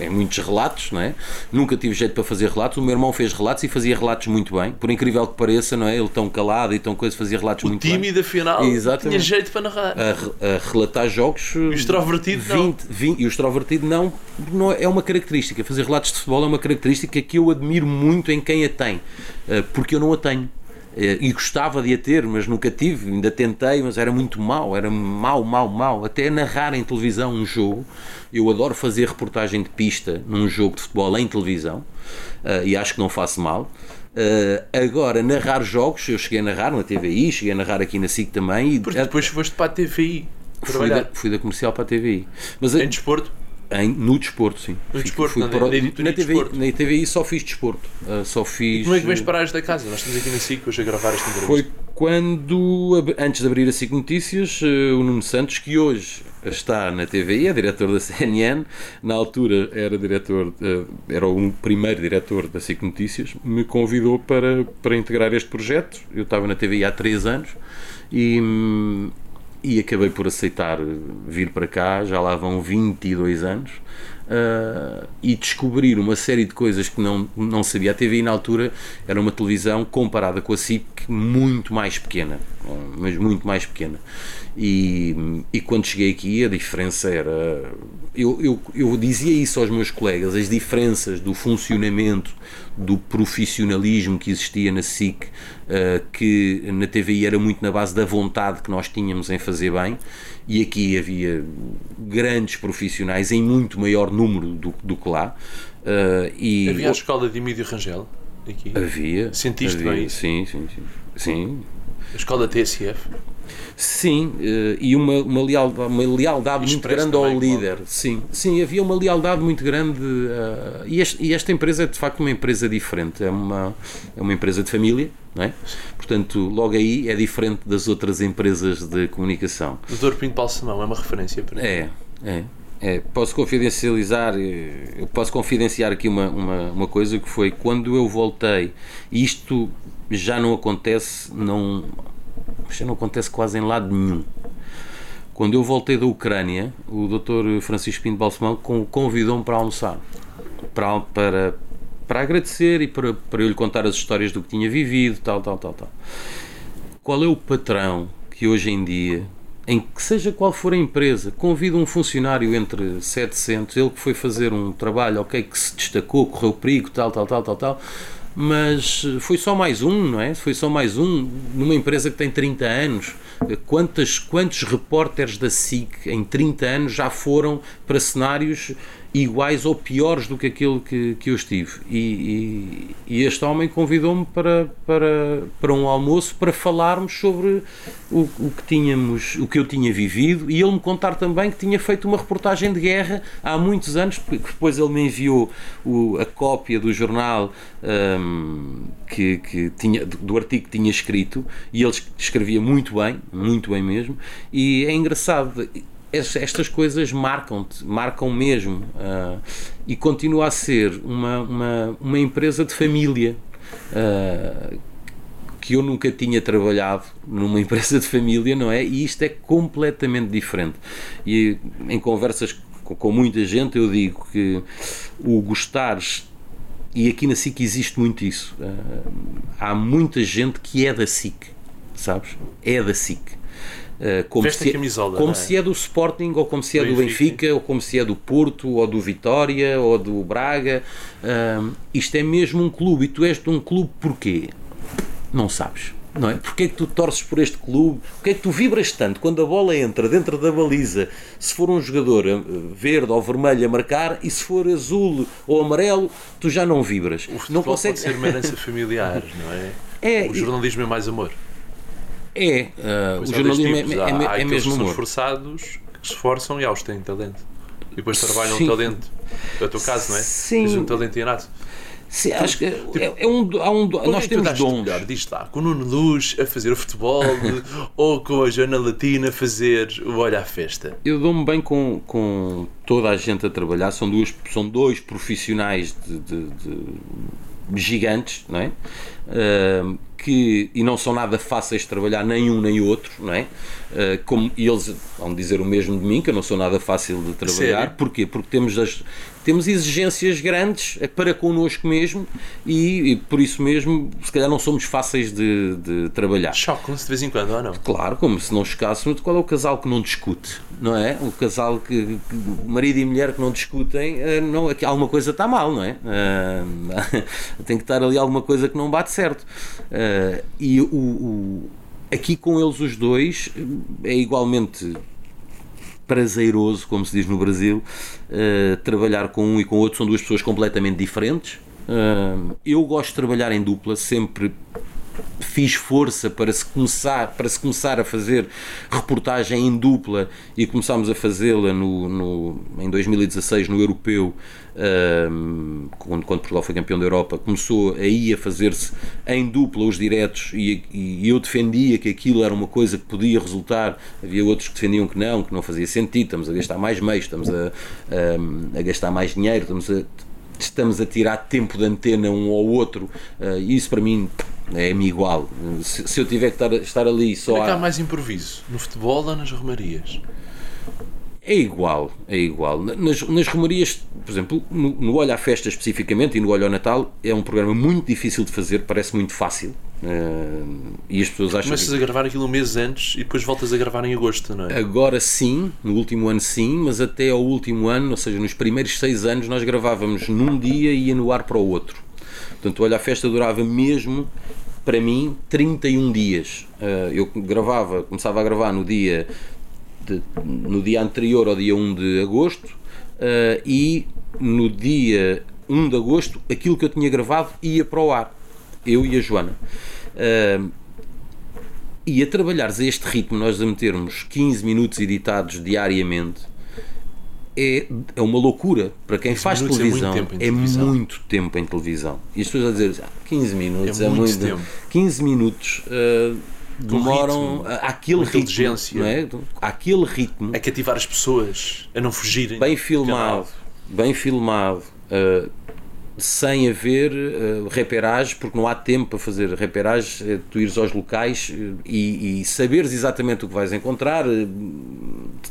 em muitos relatos, não é? Nunca tive jeito para fazer relatos. O meu irmão fez relatos e fazia relatos muito bem. Por incrível que pareça, não é? Ele tão calado e tão coisa, fazia relatos O muito tímido, afinal, bem. Exatamente. tinha jeito para narrar. A, a relatar jogos. E o extrovertido, não. 20, e o extrovertido não, não é uma característica. Fazer relatos de futebol é uma característica que eu admiro muito em quem a tem, eh, porque eu não a tenho. Eh, E gostava de a ter, mas nunca tive, ainda tentei, mas era muito mau, era mau, mau, mau. Até narrar em televisão um jogo, eu adoro fazer reportagem de pista num jogo de futebol em televisão, eh, e acho que não faço mal. Eh, agora, narrar jogos, eu cheguei a narrar na TVI, cheguei a narrar aqui na SIC também, e Porque depois foste para a TVI fui da, fui da comercial para a TVI. Mas Em desporto? Em- no desporto, sim. No desporto, fui na- para na na TVI, desporto. na TVI só fiz desporto. Uh, só fiz. Como é que vens parar esta casa? Nós estamos aqui na SIC hoje a gravar esta entrevista. Foi quando, antes de abrir a SIC Notícias, uh, o Nuno Santos, que hoje está na TVI, é diretor da CNN, na altura era diretor, uh, era o primeiro diretor da SIC Notícias, me convidou para, para integrar este projeto. Eu estava na TVI há três anos e, hum, e acabei por aceitar vir para cá, já lá vão 22 anos. Uh, e descobrir uma série de coisas que não, não sabia. A TVI na altura era uma televisão comparada com a SIC muito mais pequena, mas muito mais pequena. E, e quando cheguei aqui a diferença era. Eu, eu, eu dizia isso aos meus colegas, as diferenças do funcionamento, do profissionalismo que existia na SIC, uh, que na TVI era muito na base da vontade que nós tínhamos em fazer bem, e aqui havia grandes profissionais em muito maior número do, do que lá. Uh, e Havia a escola de Emílio Rangel aqui. havia. Sentiste havia, bem? Sim, sim, sim. Sim, A escola TSF. Sim, eh, e uma, uma lealdade, uma lealdade muito grande ao também, líder. Sim, sim, havia uma lealdade muito grande. eh, e, este- e esta empresa é de facto uma empresa diferente. É uma, é uma empresa de família, não é? Portanto, logo aí é diferente das outras empresas de comunicação. O Dr. Pinto Balsamão é uma referência para mim. É, é. É, posso confidencializar, eh, eu posso confidenciar aqui uma, uma, uma coisa que foi quando eu voltei, isto já não acontece, não, já não acontece quase em lado nenhum. Quando eu voltei da Ucrânia, o Dr. Francisco Pinto Balsemão con- convidou-me para almoçar, para, para, para agradecer e para, para eu lhe contar as histórias do que tinha vivido, tal, tal, tal, tal. Qual é o patrão que hoje em dia, em que seja qual for a empresa, convida um funcionário entre 700, ele que foi fazer um trabalho, ok, que se destacou, correu perigo, tal, tal, tal, tal, tal, mas foi só mais um, não é? Foi só mais um numa empresa que tem 30 anos. Quantas, quantos repórteres da SIC em 30 anos já foram para cenários iguais ou piores do que aquele que, que eu estive. E, e, e este homem convidou-me para, para, para um almoço para falarmos sobre o, o, que tínhamos, o que eu tinha vivido e ele me contar também que tinha feito uma reportagem de guerra há muitos anos, porque depois ele me enviou o, a cópia do jornal um, que, que tinha, do artigo que tinha escrito e ele escrevia muito bem, muito bem mesmo, e é engraçado estas coisas marcam-te, marcam mesmo. Uh, e continua a ser uma, uma, uma empresa de família. Uh, que eu nunca tinha trabalhado numa empresa de família, não é? E isto é completamente diferente. E em conversas com, com muita gente eu digo que o gostares e aqui na SIC existe muito isso. Uh, há muita gente que é da SIC, sabes? É da SIC. Uh, como se, é- camisola, como é? se é do Sporting, ou como se é do, do Benfica. Benfica, ou como se é do Porto, ou do Vitória, ou do Braga. Uh, isto é mesmo um clube. E tu és de um clube porquê? Não sabes. Não é? Porquê é que tu torces por este clube? Porquê é que tu vibras tanto quando a bola entra dentro da baliza? Se for um jogador eh, verde ou vermelho a marcar e se for azul ou amarelo, tu já não vibras. O não consegue... pode ser uma herança familiar, não é? é o jornalismo é mais amor. É, uh, o jornalismo tipos. é, é, há, é, é mesmo que são esforçados, que se esforçam e há os que têm talento. E depois trabalham Sim. o talento. É o teu caso, não é? Sim. Tens um talento inato. Sim, então, acho que tipo, é, é, um, há um, nós é temos dons. Melhor, diz lá, com o Nuno Luz a fazer o futebol ou com a Joana Latina a fazer o Olha à Festa? Eu dou-me bem com, com toda a gente a trabalhar, são, duas, são dois profissionais de, de, de gigantes, não é? Uh, que, e não são nada fáceis de trabalhar nem um nem outro, não é? Uh, como eles vão dizer o mesmo de mim, que eu não sou nada fácil de trabalhar. Sério? Porquê? Porque temos, as, temos exigências grandes para connosco mesmo e, e, por isso mesmo, se calhar não somos fáceis de, de trabalhar. Chocam-se de vez em quando, ou não? Claro, como se não chocássemos. Qual é o casal que não discute, não é? O casal que, que marido e mulher que não discutem, uh, não, alguma coisa está mal, não é? Uh, tem que estar ali alguma coisa que não bate certo. Uh, e o, o, aqui com eles os dois é igualmente prazeroso, como se diz no Brasil, uh, trabalhar com um e com outro. São duas pessoas completamente diferentes. Uh, eu gosto de trabalhar em dupla, sempre fiz força para se começar para se começar a fazer reportagem em dupla e começámos a fazê-la no, no, em 2016 no europeu um, quando, quando Portugal foi campeão da Europa começou aí a fazer-se em dupla os diretos e, e, eu defendia que aquilo era uma coisa que podia resultar havia outros que defendiam que não que não fazia sentido estamos a gastar mais meios estamos a, a, a gastar mais dinheiro estamos a estamos a tirar tempo de antena um ao outro uh, isso para mim é-me igual. Se, se, eu tiver que estar, estar ali só. Onde é que há mais improviso? No futebol ou nas romarias? É igual, é igual. Nas, nas romarias, por exemplo, no, no Olho à Festa especificamente e no Olho ao Natal, é um programa muito difícil de fazer, parece muito fácil. Uh, e as pessoas acham. Começas que... a gravar aquilo um mês antes e depois voltas a gravar em agosto, não é? Agora sim, no último ano sim, mas até ao último ano, ou seja, nos primeiros seis anos, nós gravávamos num dia e ia no ar para o outro. Portanto, olha, a festa durava mesmo, para mim, 31 dias. Uh, eu gravava, começava a gravar no dia, de, no dia anterior ao dia 1 de agosto uh, e no dia 1 de agosto aquilo que eu tinha gravado ia para o ar. Eu e a Joana. Uh, e a trabalhares a este ritmo, nós a metermos 15 minutos editados diariamente, é, é uma loucura para quem faz é televisão. É muito, é muito, tempo em televisão. E as pessoas a dizer ah, 15 minutos é, é muito, tempo. 15 minutos uh, demoram ritmo, aquele ritmo. Não é? Aquele ritmo. A cativar as pessoas, a não fugirem. Bem filmado, bem filmado. Uh, sem haver uh, reperagem, porque não há tempo para fazer reperagem, é tu ires aos locais e, e, saberes exatamente o que vais encontrar,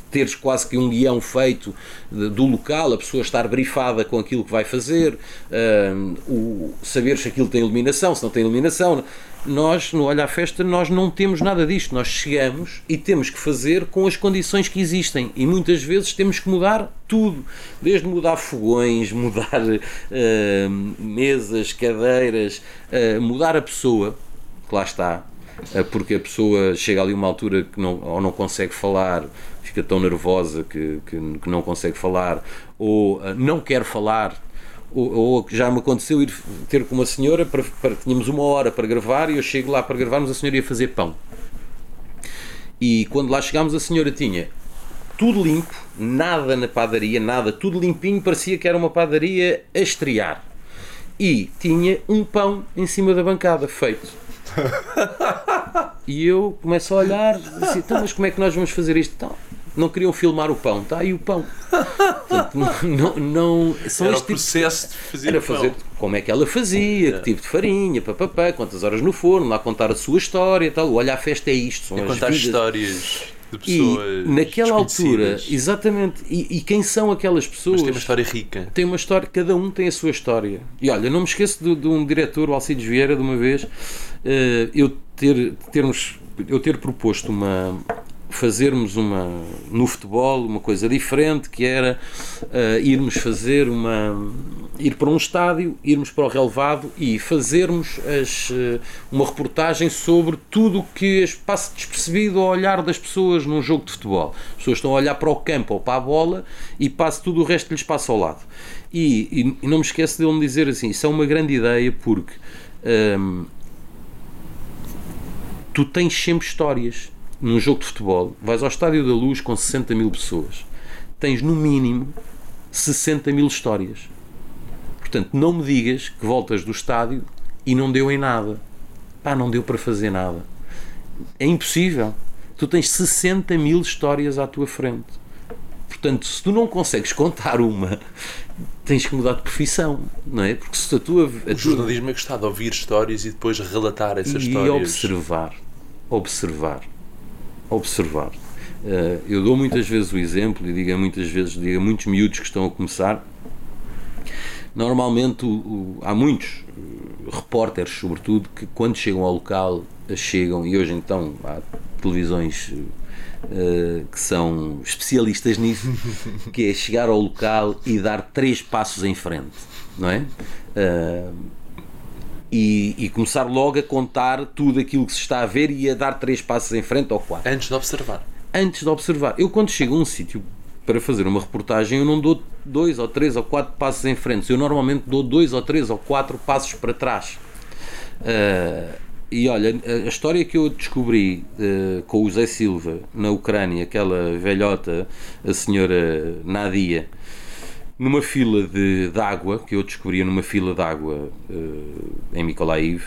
teres quase que um guião feito do local, a pessoa estar brifada com aquilo que vai fazer, uh, o, saber se aquilo tem iluminação, se não tem iluminação. Nós, no Olha à Festa, nós não temos nada disto. Nós chegamos e temos que fazer com as condições que existem. E muitas vezes temos que mudar tudo. Desde mudar fogões, mudar uh, mesas, cadeiras, uh, mudar a pessoa, que lá está, porque a pessoa chega ali uma altura que não, ou não consegue falar, fica tão nervosa que, que, que não consegue falar, ou uh, não quer falar, ou, ou, já me aconteceu ir ter com uma senhora, para, para, tínhamos uma hora para gravar e eu chego lá para gravarmos, a senhora ia fazer pão. E quando lá chegámos, a senhora tinha tudo limpo, nada na padaria, nada, tudo limpinho, parecia que era uma padaria a estrear. E tinha um pão em cima da bancada, feito e eu começo a olhar, assim, então, mas como é que nós vamos fazer isto? Então, não queriam filmar o pão, está aí o pão. Portanto, não, não, são Era o tipo processo de fazer Era fazer como é que ela fazia, que tipo de farinha, papapá, quantas horas no forno, lá contar a sua história tal. Olha, a festa é isto. São e as contar vidas. histórias de pessoas e naquela altura, exatamente, e, e, quem são aquelas pessoas? Mas tem uma história rica. Tem uma história, cada um tem a sua história. E olha, não me esqueço de, de um diretor, o Alcides Vieira, de uma vez, uh, eu ter, termos, eu ter proposto uma fazermos uma no futebol uma coisa diferente que era uh, irmos fazer uma ir para um estádio irmos para o relevado e fazermos as, uh, uma reportagem sobre tudo o que passa despercebido ao olhar das pessoas num jogo de futebol. As pessoas estão a olhar para o campo ou para a bola e passa tudo o resto lhes passa ao lado. E, e, e não me esqueço de ele me dizer assim isso é uma grande ideia porque um, ehm, tu tens sempre histórias num jogo de futebol, vais ao Estádio da Luz com 60 mil pessoas, tens no mínimo 60 mil histórias. Portanto, não me digas que voltas do estádio e não deu em nada. Pá, não deu para fazer nada. É impossível. Tu tens 60 mil histórias à tua frente. Portanto, se tu não consegues contar uma, tens que mudar de profissão, não é? Porque se a tua. A o jornalismo é gostar de ouvir histórias e depois relatar essas e histórias. E observar. Observar observar. Uh, eu dou muitas vezes o exemplo e digo muitas vezes, digo a muitos miúdos que estão a começar. Normalmente o, o, há muitos uh, repórteres, sobretudo, que quando chegam ao local chegam e hoje então há televisões uh, que são especialistas nisso, que é chegar ao local e dar três passos em frente, não é? E, e, começar logo a contar tudo aquilo que se está a ver e a dar três passos em frente ou quatro. Antes de observar. Antes de observar. Eu, quando chego a um sítio para fazer uma reportagem, eu não dou dois ou três ou quatro passos em frente. Eu normalmente dou dois ou três ou quatro passos para trás. Uh, e olha, a história que eu descobri uh, com o José Silva na Ucrânia, aquela velhota, a senhora Nadia, numa fila de, de água, que eu descobria numa fila de água uh, em Mykolaiv,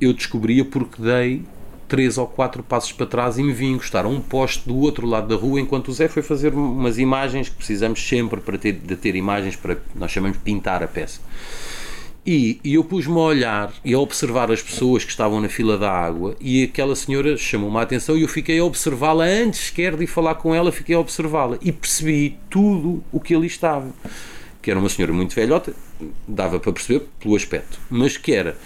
eu descobria porque dei três ou quatro passos para trás e me vim encostar a um poste do outro lado da rua enquanto o Zé foi fazer umas imagens que precisamos sempre para ter, de ter imagens para nós chamamos pintar a peça. E, e eu pus-me a olhar e a observar as pessoas que estavam na fila da água e aquela senhora chamou-me a atenção e eu fiquei a observá-la antes sequer de falar com ela, fiquei a observá-la e percebi tudo o que ali estava. Que era uma senhora muito velhota, dava para perceber pelo aspecto, mas que era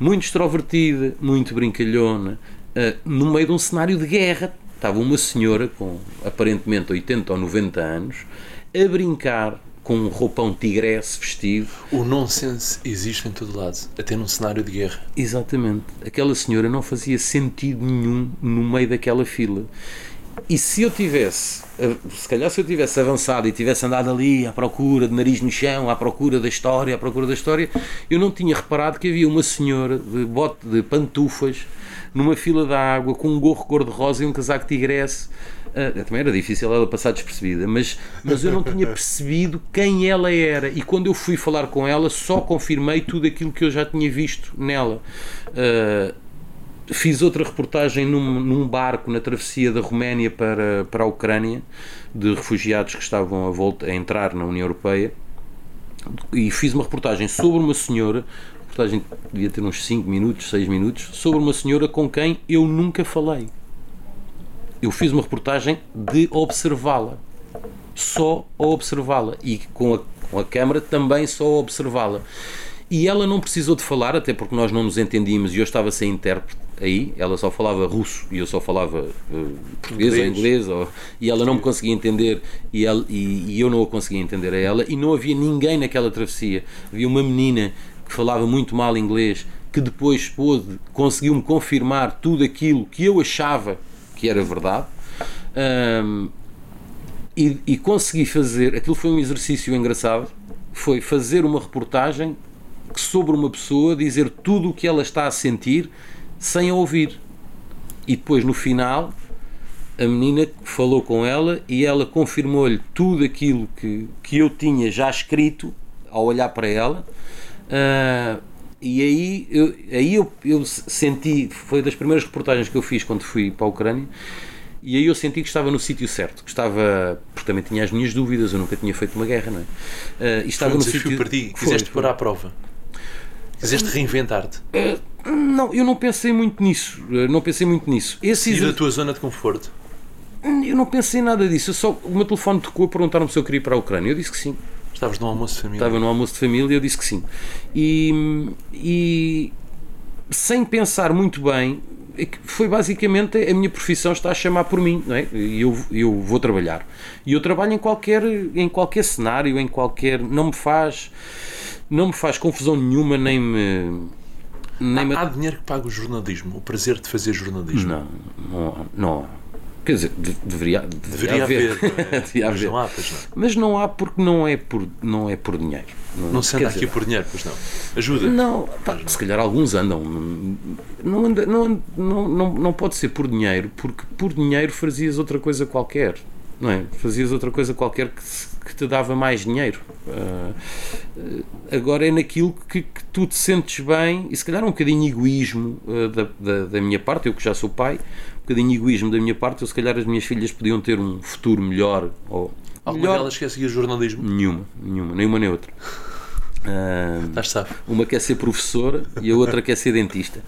muito extrovertida, muito brincalhona, uh, no meio de um cenário de guerra. Estava uma senhora com aparentemente 80 ou 90 anos a brincar com um roupão tigresse vestido. O nonsense existe em todo lado, até num cenário de guerra. Exatamente. Aquela senhora não fazia sentido nenhum no meio daquela fila. E se eu tivesse, se calhar se eu tivesse avançado e tivesse andado ali à procura de nariz no chão, à procura da história, à procura da história, eu não tinha reparado que havia uma senhora de bote de pantufas numa fila da água com um gorro cor-de-rosa e um casaco tigresse Uh, também era difícil ela passar despercebida, mas, mas eu não tinha percebido quem ela era. E quando eu fui falar com ela, só confirmei tudo aquilo que eu já tinha visto nela. Uh, fiz outra reportagem num, num, barco na travessia da Roménia para, para a Ucrânia, de refugiados que estavam a, volta, a entrar na União Europeia. E fiz uma reportagem sobre uma senhora, a reportagem devia ter uns 5 minutos, 6 minutos, sobre uma senhora com quem eu nunca falei eu fiz uma reportagem de observá-la. Só a observá-la. E com a, com a câmara também só a observá-la. E ela não precisou de falar, até porque nós não nos entendíamos e eu estava sem intérprete aí, ela só falava russo e eu só falava uh, português inglês. ou inglês, ou, e ela não me conseguia entender e, ela, e, e, eu não a conseguia entender a ela, e não havia ninguém naquela travessia. Havia uma menina que falava muito mal inglês, que depois pôde, conseguiu-me confirmar tudo aquilo que eu achava que era verdade. Um, e, e consegui fazer, aquilo foi um exercício engraçado, foi fazer uma reportagem sobre uma pessoa, dizer tudo o que ela está a sentir sem a ouvir. E depois, no final, a menina falou com ela e ela confirmou-lhe tudo aquilo que, que eu tinha já escrito ao olhar para ela. Uh, e aí, eu, aí eu, eu senti, foi das primeiras reportagens que eu fiz quando fui para a Ucrânia, e aí eu senti que estava no sítio certo, que estava, porque também tinha as minhas dúvidas, eu nunca tinha feito uma guerra, não é? Uh, e estava foi um no sítio para ti, quiseste pôr à prova. Quiseste reinventar-te? Uh, não, eu não pensei muito nisso. Não pensei muito nisso. Esse e da tua zona de conforto? Eu não pensei nada disso. Eu só, o meu telefone tocou, perguntaram-me se eu queria ir para a Ucrânia. Eu disse que sim. Estavas num almoço de família? Estava num almoço de família e eu disse que sim. E, e sem pensar muito bem, é foi basicamente a minha profissão está a chamar por mim, não é? E eu, eu vou trabalhar. E eu trabalho em qualquer, em qualquer cenário, em qualquer. Não me faz não me faz confusão nenhuma, nem me. Nem há, me... há dinheiro que paga o jornalismo, o prazer de fazer jornalismo? Não, não, não Quer dizer, de, deveria, deveria, deveria haver. haver. É? deveria mas haver. não há, não. Mas não há porque não é por, não é por dinheiro. Não, não se anda aqui dizer, por dinheiro, pois não. Ajuda. Não, pá, se calhar alguns andam. Não, anda, não, não, não, não pode ser por dinheiro, porque por dinheiro fazias outra coisa qualquer. Não é? Fazias outra coisa qualquer que, que te dava mais dinheiro. Uh, agora é naquilo que, que, tu te sentes bem, e se calhar um bocadinho egoísmo uh, da, da, da, minha parte, eu que já sou pai, bocadinho egoísmo da minha parte, eu se calhar as minhas filhas podiam ter um futuro melhor. Ou, Alguma melhor. delas quer seguir jornalismo? Nenhuma, nenhuma, nenhuma nem outra. Uh, uma quer ser professora e a outra quer ser dentista,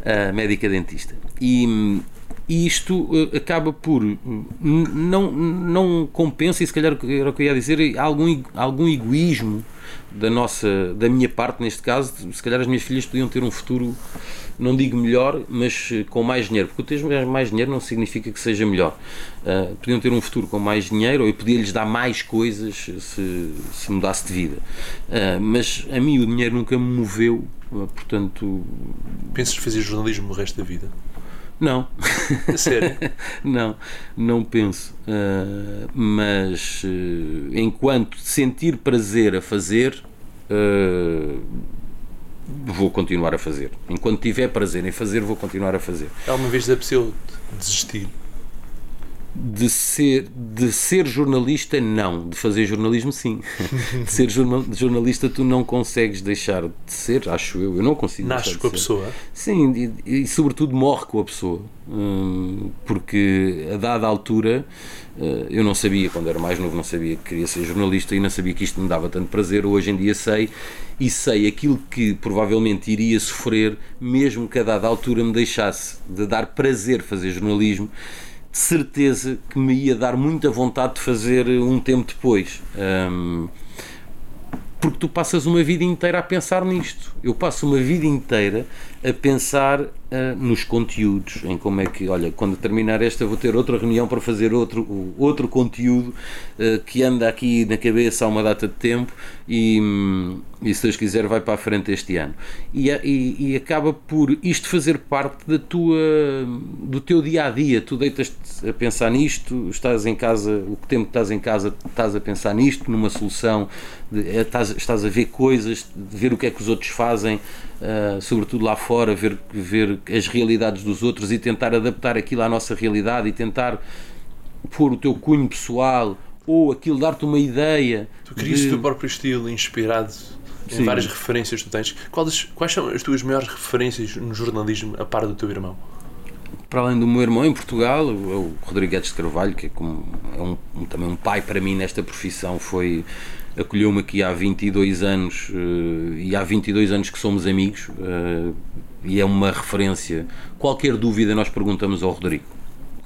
uh, médica dentista. E, e isto uh, acaba por não, não compensa, e se calhar era o que eu ia dizer, algum, algum egoísmo da nossa da minha parte neste caso se calhar as minhas filhas podiam ter um futuro não digo melhor mas eh, com mais dinheiro porque ter mais dinheiro não significa que seja melhor. Uh, podiam ter um futuro com mais dinheiro ou eu podia lhes dar mais coisas se, se mudasse de vida. Uh, mas a mim o dinheiro nunca me moveu portanto pensas fazer jornalismo o resto da vida não. sério? não, não penso. Uh, mas uh, enquanto sentir prazer a fazer, uh, vou continuar a fazer. Enquanto tiver prazer em fazer, vou continuar a fazer. Alguma vez apeteceu desistir? De ser, de ser jornalista, não. De fazer jornalismo, sim. de ser jornalista, tu não consegues deixar de ser, acho eu. Eu não consigo Nasces com a pessoa? Sim, e, e, sobretudo morre com a pessoa. Hum, porque a dada altura, eh, eu não sabia, quando era mais novo, não sabia que queria ser jornalista e não sabia que isto me dava tanto prazer. Hoje em dia sei e sei aquilo que provavelmente iria sofrer, mesmo que a dada altura me deixasse de dar prazer fazer jornalismo certeza que me ia dar muita vontade de fazer um tempo depois. Um, porque tu passas uma vida inteira a pensar nisto. Eu passo uma vida inteira a pensar uh, nos conteúdos, em como é que, olha, quando terminar esta vou ter outra reunião para fazer outro, outro conteúdo uh, que anda aqui na cabeça há uma data de tempo e, hum, e se Deus quiser vai para a frente este ano. E, e, e, acaba por isto fazer parte da tua, do teu dia a dia. Tu deitas a pensar nisto, estás em casa, o tempo que estás em casa, estás a pensar nisto, numa solução, de, eh, estás, estás a ver coisas, ver o que é que os outros fazem, uh, sobretudo lá fora, ver, ver as realidades dos outros e tentar adaptar aquilo à nossa realidade e tentar pôr o teu cunho pessoal ou aquilo dar-te uma ideia. Tu crias de... o teu próprio estilo inspirado em Sim. várias referências que tu tens. Quais, quais são as tuas maiores referências no jornalismo a par do teu irmão? Para além do meu irmão em Portugal, o Rodrigo Guedes de Carvalho, que é, como, é um, também um pai para mim nesta profissão, foi acolheu-me aqui há 22 anos uh, e há 22 anos que somos amigos uh, e é uma referência. Qualquer dúvida nós perguntamos ao Rodrigo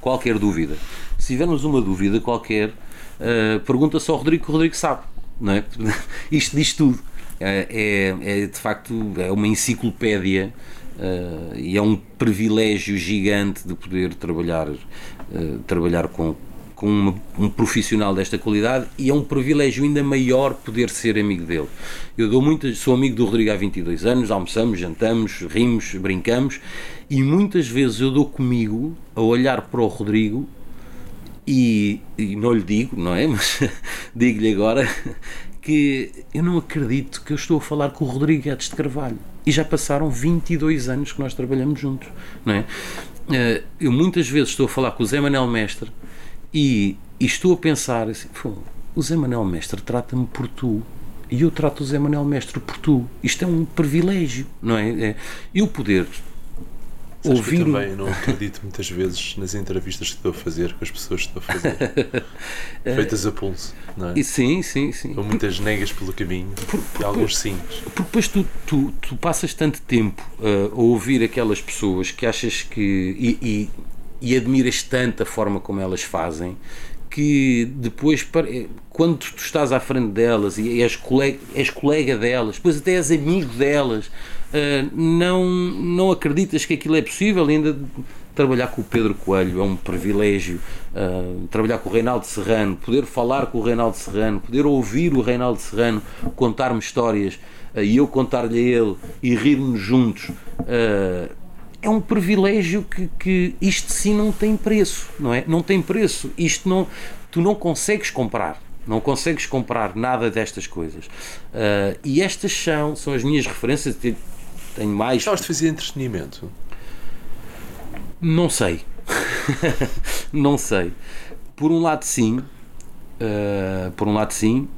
qualquer dúvida. Se tivermos uma dúvida qualquer, uh, pergunta só ao Rodrigo que o Rodrigo sabe. Não é? Isto diz tudo. É, é, de facto é uma enciclopédia e é um privilégio gigante de poder trabalhar, trabalhar com, com uma, um profissional desta qualidade e é um privilégio ainda maior poder ser amigo dele. Eu dou muitas, sou amigo do Rodrigo há 22 anos, almoçamos, jantamos, rimos, brincamos e muitas vezes eu dou comigo a olhar para o Rodrigo e, e não lhe digo, não é? Mas digo-lhe agora que eu não acredito que eu estou a falar com o Rodrigo Guedes de Carvalho. E já passaram 22 anos que nós trabalhamos juntos, não é? Eh, eu muitas vezes estou a falar com o Zé Manel Mestre e, e estou a pensar assim, o Zé Manel Mestre trata-me por tu e eu trato o Zé Manel Mestre por tu. Isto é um privilégio, não é? é eu poder Sabes ouvir. eu também não acredito muitas vezes nas entrevistas que estou a fazer com as pessoas que estou a fazer, feitas a pulso, não é? Sim, sim, sim. Com muitas negas pelo caminho por, por, e alguns sim. Porque depois tu, tu, tu, passas tanto tempo uh, a ouvir aquelas pessoas que achas que. E, e, e admiras tanto a forma como elas fazem que depois, quando tu estás à frente delas e és colega, és colega delas, depois até és amigo delas, eh, não, não acreditas que aquilo é possível. Ainda trabalhar com o Pedro Coelho é um privilégio uh, trabalhar com o Reinaldo Serrano poder falar com o Reinaldo Serrano poder ouvir o Reinaldo Serrano contar-me histórias e eu contar-lhe a ele e rirmos juntos é um privilégio que, que isto sim não tem preço não é? não tem preço isto não, tu não consegues comprar não consegues comprar nada destas coisas. Uh, e estas são, são as minhas referências tenho mais. Gostavas de fazer entretenimento? Não sei. não sei. Por um lado, sim. Uh, por um lado, sim.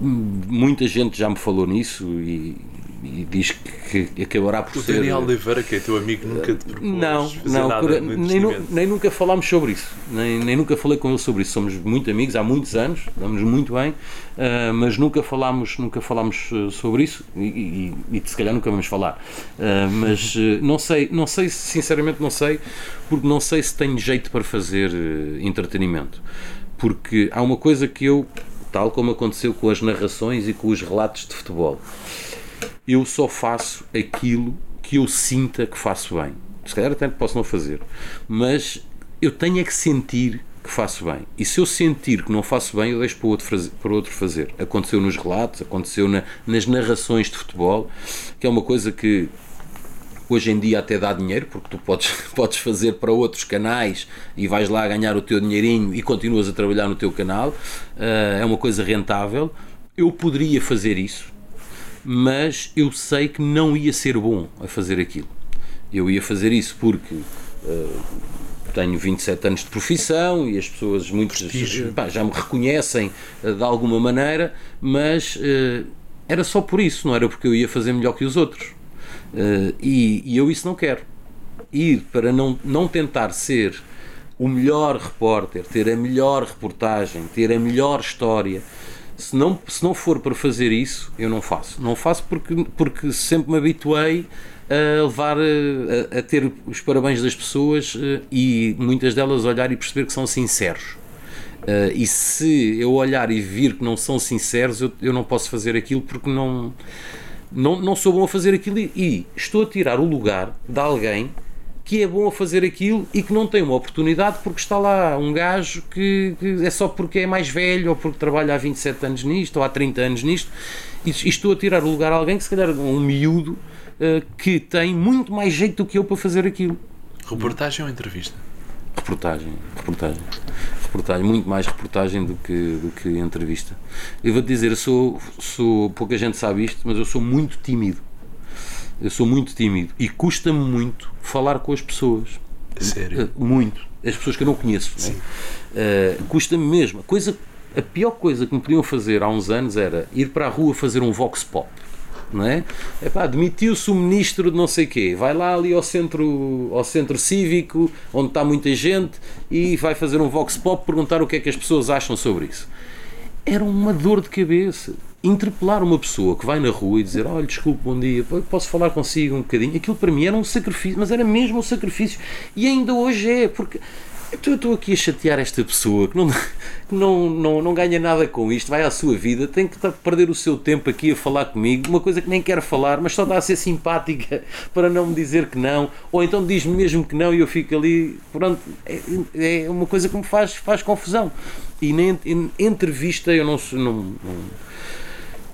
Muita gente já me falou nisso e e diz que, que acabará por o ser. O Daniel Oliveira, que é teu amigo, nunca te propôs Não, não, nada nem, nem, nunca falámos sobre isso. Nem, nem nunca falei com ele sobre isso. Somos muito amigos há muitos anos, damos muito bem, uh, mas nunca falámos, nunca falámos uh, sobre isso e, e, e, se calhar nunca vamos falar. Uh, mas não sei, não sei, sinceramente não sei, porque não sei se tenho jeito para fazer entretenimento. Porque há uma coisa que eu, tal como aconteceu com as narrações e com os relatos de futebol, eu só faço aquilo que eu sinta que faço bem. Se calhar até posso não fazer, mas eu tenho é que sentir que faço bem. E se eu sentir que não faço bem, eu deixo para outro fazer. Para outro fazer. Aconteceu nos relatos, aconteceu na, nas narrações de futebol, que é uma coisa que hoje em dia até dá dinheiro, porque tu podes, podes fazer para outros canais e vais lá ganhar o teu dinheirinho e continuas a trabalhar no teu canal. Uh, é uma coisa rentável. Eu poderia fazer isso, mas eu sei que não ia ser bom a fazer aquilo. Eu ia fazer isso porque uh, tenho 27 anos de profissão e as pessoas muitas pá, já me reconhecem uh, de alguma maneira, mas uh, era só por isso, não era porque eu ia fazer melhor que os outros. E, e, eu isso não quero. Ir para não, não tentar ser o melhor repórter, ter a melhor reportagem, ter a melhor história se não, se não for para fazer isso, eu não faço. Não faço porque, porque sempre me habituei a levar a, a ter os parabéns das pessoas eh, e muitas delas olhar e perceber que são sinceros. Uh, e se eu olhar e vir que não são sinceros, eu, eu não posso fazer aquilo porque não, não, não sou bom a fazer aquilo e, e estou a tirar o lugar de alguém que é bom a fazer aquilo e que não tem uma oportunidade porque está lá um gajo que, que, é só porque é mais velho ou porque trabalha há 27 anos nisto ou há 30 anos nisto e, e estou a tirar o lugar a alguém que se calhar um miúdo uh, que tem muito mais jeito do que eu para fazer aquilo. Reportagem ou entrevista? Reportagem, reportagem. Reportagem, muito mais reportagem do que, do que entrevista. Eu vou-te dizer, eu sou, sou, pouca gente sabe isto, mas eu sou muito tímido eu sou muito tímido e custa-me muito falar com as pessoas. Sério? Eh, muito. As pessoas que eu não conheço. Né? Uh, custa-me mesmo. A, coisa, a pior coisa que me podiam fazer há uns anos era ir para a rua fazer um vox pop. Não é? Epá, demitiu-se o ministro de não sei quê, vai lá ali ao centro, ao centro cívico, onde está muita gente, e vai fazer um vox pop perguntar o que é que as pessoas acham sobre isso. Era uma dor de cabeça interpelar uma pessoa que vai na rua e dizer olha, desculpe, bom dia, posso falar consigo um bocadinho, aquilo para mim era um sacrifício, mas era mesmo um sacrifício e ainda hoje é, porque Então eu estou aqui a chatear esta pessoa que não, não, não, não ganha nada com isto, vai à sua vida, tem que perder o seu tempo aqui a falar comigo, uma coisa que nem quer falar, mas só dá a ser simpática para não me dizer que não, ou então diz-me mesmo que não e eu fico ali, pronto, é, é uma coisa que me faz, faz confusão. E na entrevista eu não, não, não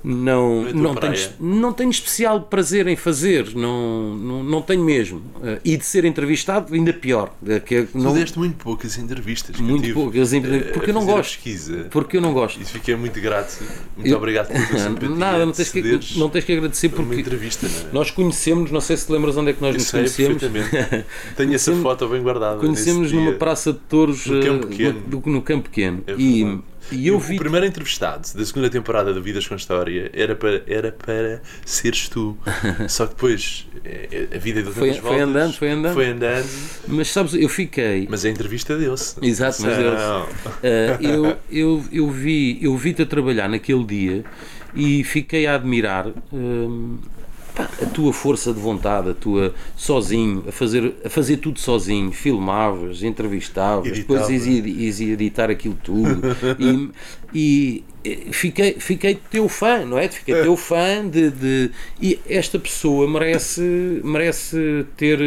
não, é não, tenho, não tenho especial prazer em fazer, não, não, não tenho mesmo. Uh, e de ser entrevistado, ainda pior. Que, tu não, deste muito poucas entrevistas. Muito tive, poucas entrevistas. Porque eu não gosto. Pesquisa. Porque eu não gosto. Isso fiquei muito grato. Muito eu, obrigado pela tua simpatia. Nada, não tens, que, não tens que agradecer porque. entrevista, é? Nós conhecemos, não sei se te lembras onde é que nós eu nos sei, conhecemos. Tenho essa foto bem guardada. Conhecemos numa praça de touros no Campo Pequeno. No, no campo pequeno. É e e eu vi... O primeiro entrevistado da segunda temporada do Vidas com História era para, era para seres tu. Só que depois é, é, a vida deu foi, foi andando, foi andando. Foi andando. Mas sabes, eu fiquei. Mas a entrevista deu-se. Exato, mas deu-se. Uh, eu, eu, eu vi eu vi-te a trabalhar naquele dia e fiquei a admirar. Uh, a tua força de vontade, a tua sozinho, a fazer, a fazer tudo sozinho, filmavas, entrevistavas, Editava. depois ias, editar aquilo tudo e, e, fiquei, fiquei teu fã, não é? Fiquei teu fã de, de, e esta pessoa merece, merece ter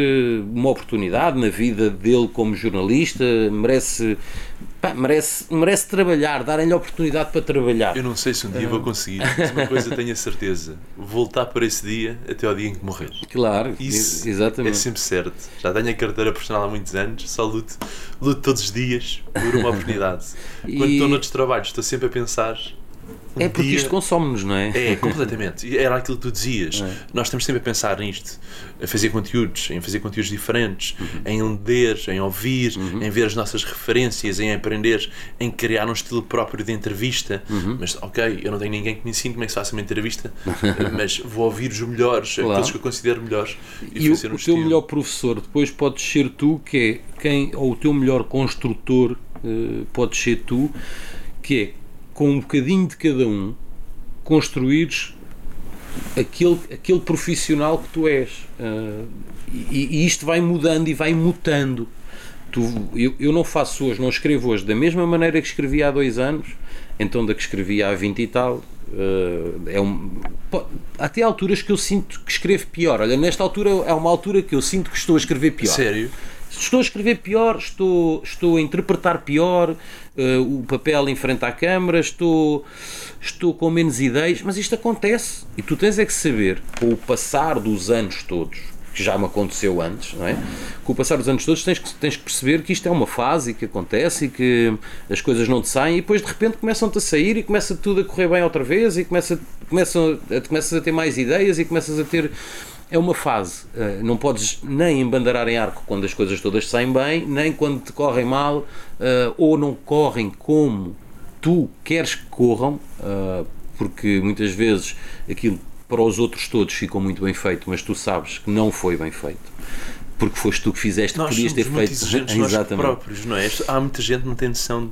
uma oportunidade na vida dele como jornalista, merece pá, merece, merece trabalhar, darem-lhe oportunidade para trabalhar. Eu não sei se um dia vou conseguir, mas uma coisa tenho a certeza: voltar para esse dia até ao dia em que morrer. Claro, isso exatamente. é sempre certo. Já tenho a carteira profissional há muitos anos, só luto, luto todos os dias por uma oportunidade. Quando e... estou noutros trabalhos, estou sempre a pensar é porque dia... isto consome-nos, não é? É, completamente. Era aquilo que tu dizias. É. Nós estamos sempre a pensar nisto, a fazer conteúdos, em fazer conteúdos diferentes, uhum. em ler, em ouvir, uhum. em ver as nossas referências, em aprender, em criar um estilo próprio de entrevista. Uhum. Mas, ok, eu não tenho ninguém que me ensine como é que se faz uma entrevista, mas vou ouvir os melhores, claro. aqueles que eu considero melhores. E, e fazer o, um o teu melhor professor depois pode ser tu, que é quem, ou o teu melhor construtor uh, pode ser tu, que é com um bocadinho de cada um, construires aquele, aquele profissional que tu és. Uh, e, e, isto vai mudando e vai mutando. Tu, eu, eu não faço hoje, não escrevo hoje da mesma maneira que escrevi há dois anos, então da que escrevi há 20 e tal. Uh, é um, até alturas que eu sinto que escrevo pior. Olha, nesta altura é uma altura que eu sinto que estou a escrever pior. Sério? Estou a escrever pior, estou, estou a interpretar pior uh, o papel em frente à câmara, estou, estou com menos ideias, mas isto acontece. E tu tens é que saber, com o passar dos anos todos, que já me aconteceu antes, não é? Com o passar dos anos todos tens que, tens que perceber que isto é uma fase que acontece e que as coisas não te saem e depois de repente começam-te a sair e começa tudo a correr bem outra vez e começa, começam, começas a ter mais ideias e começas a ter é uma fase. Uh, não podes nem embandeirar em arco quando as coisas todas saem bem, nem quando te correm mal uh, ou não correm como tu queres que corram, uh, porque muitas vezes aquilo para os outros todos ficou muito bem feito, mas tu sabes que não foi bem feito porque foste tu que fizeste, nós podias ter feito exatamente nós próprios, não é? Há muita gente que não tem noção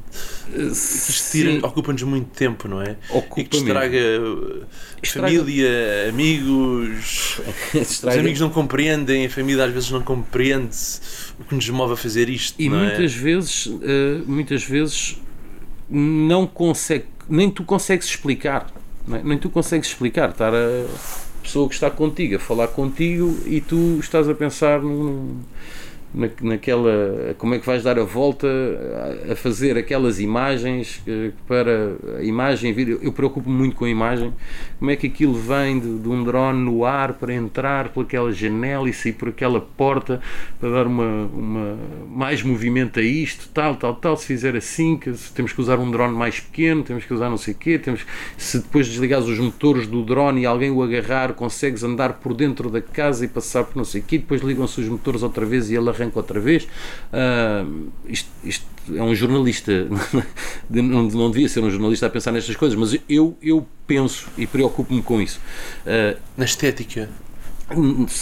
de ocupa-nos muito tempo, não é? Ocupa e que estraga, estraga família, amigos. estraga. Os amigos não compreendem, a família às vezes não compreende o que nos move a fazer isto. E muitas é? vezes, uh, muitas vezes não consegue, nem tu consegues explicar, é? nem tu consegues explicar, estar a pessoa que está contigo a falar contigo e tu estás a pensar num, na, naquela como é que vais dar a volta a, fazer aquelas imagens para a imagem vídeo? Eu preocupo-me muito com a imagem. Como é que aquilo vem de, de, um drone no ar para entrar por aquela janela e sair por aquela porta para dar uma, uma mais movimento a isto tal tal tal? Se fizer assim que temos que usar um drone mais pequeno temos que usar não sei quê temos se depois desligares os motores do drone e alguém o agarrar consegues andar por dentro da casa e passar por não sei quê depois ligam-se os motores outra vez e ele arranca arranca outra vez. Uh, isto, isto, é um jornalista, não, não devia ser um jornalista a pensar nestas coisas, mas eu, eu penso e preocupo-me com isso. Uh, na estética?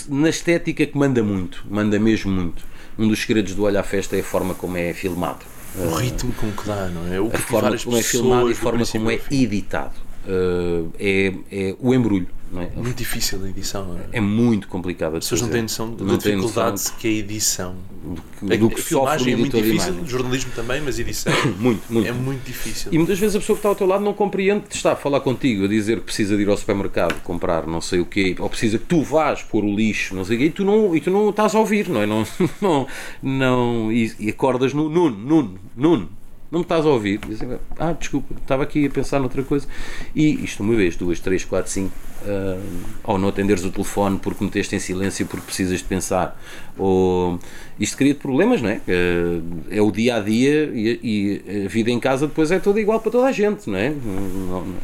Na estética que manda muito, manda mesmo muito. Um dos segredos do Olho à Festa é a forma como é filmado. O ritmo com que dá, não é? O a forma como é filmado e a forma como é editado. Uh, é, é o embrulho. Não é? Muito difícil a edição. não É muito complicado. As pessoas não têm noção da dificuldade que é a edição. Do, do que a filmagem é muito difícil, jornalismo também, mas edição muito, muito. é muito difícil. E muitas vezes a pessoa que está ao teu lado não compreende está a falar contigo, a dizer que precisa de ir ao supermercado comprar não sei o quê, ou precisa que tu vás pôr o lixo, não sei o quê, e tu não, e tu não estás a ouvir, não é? Não, não, não, e, e acordas no Nuno, Nuno, Nuno não me estás a ouvir? Dizem, ah, desculpa, estava aqui a pensar noutra coisa. E isto uma vez, duas, três, quatro, cinco, uh, ou não atenderes o telefone porque meteste em silêncio porque precisas de pensar, ou isto cria problemas, não é? Uh, é o dia a dia e, e, a vida em casa depois é toda igual para toda a gente, não é?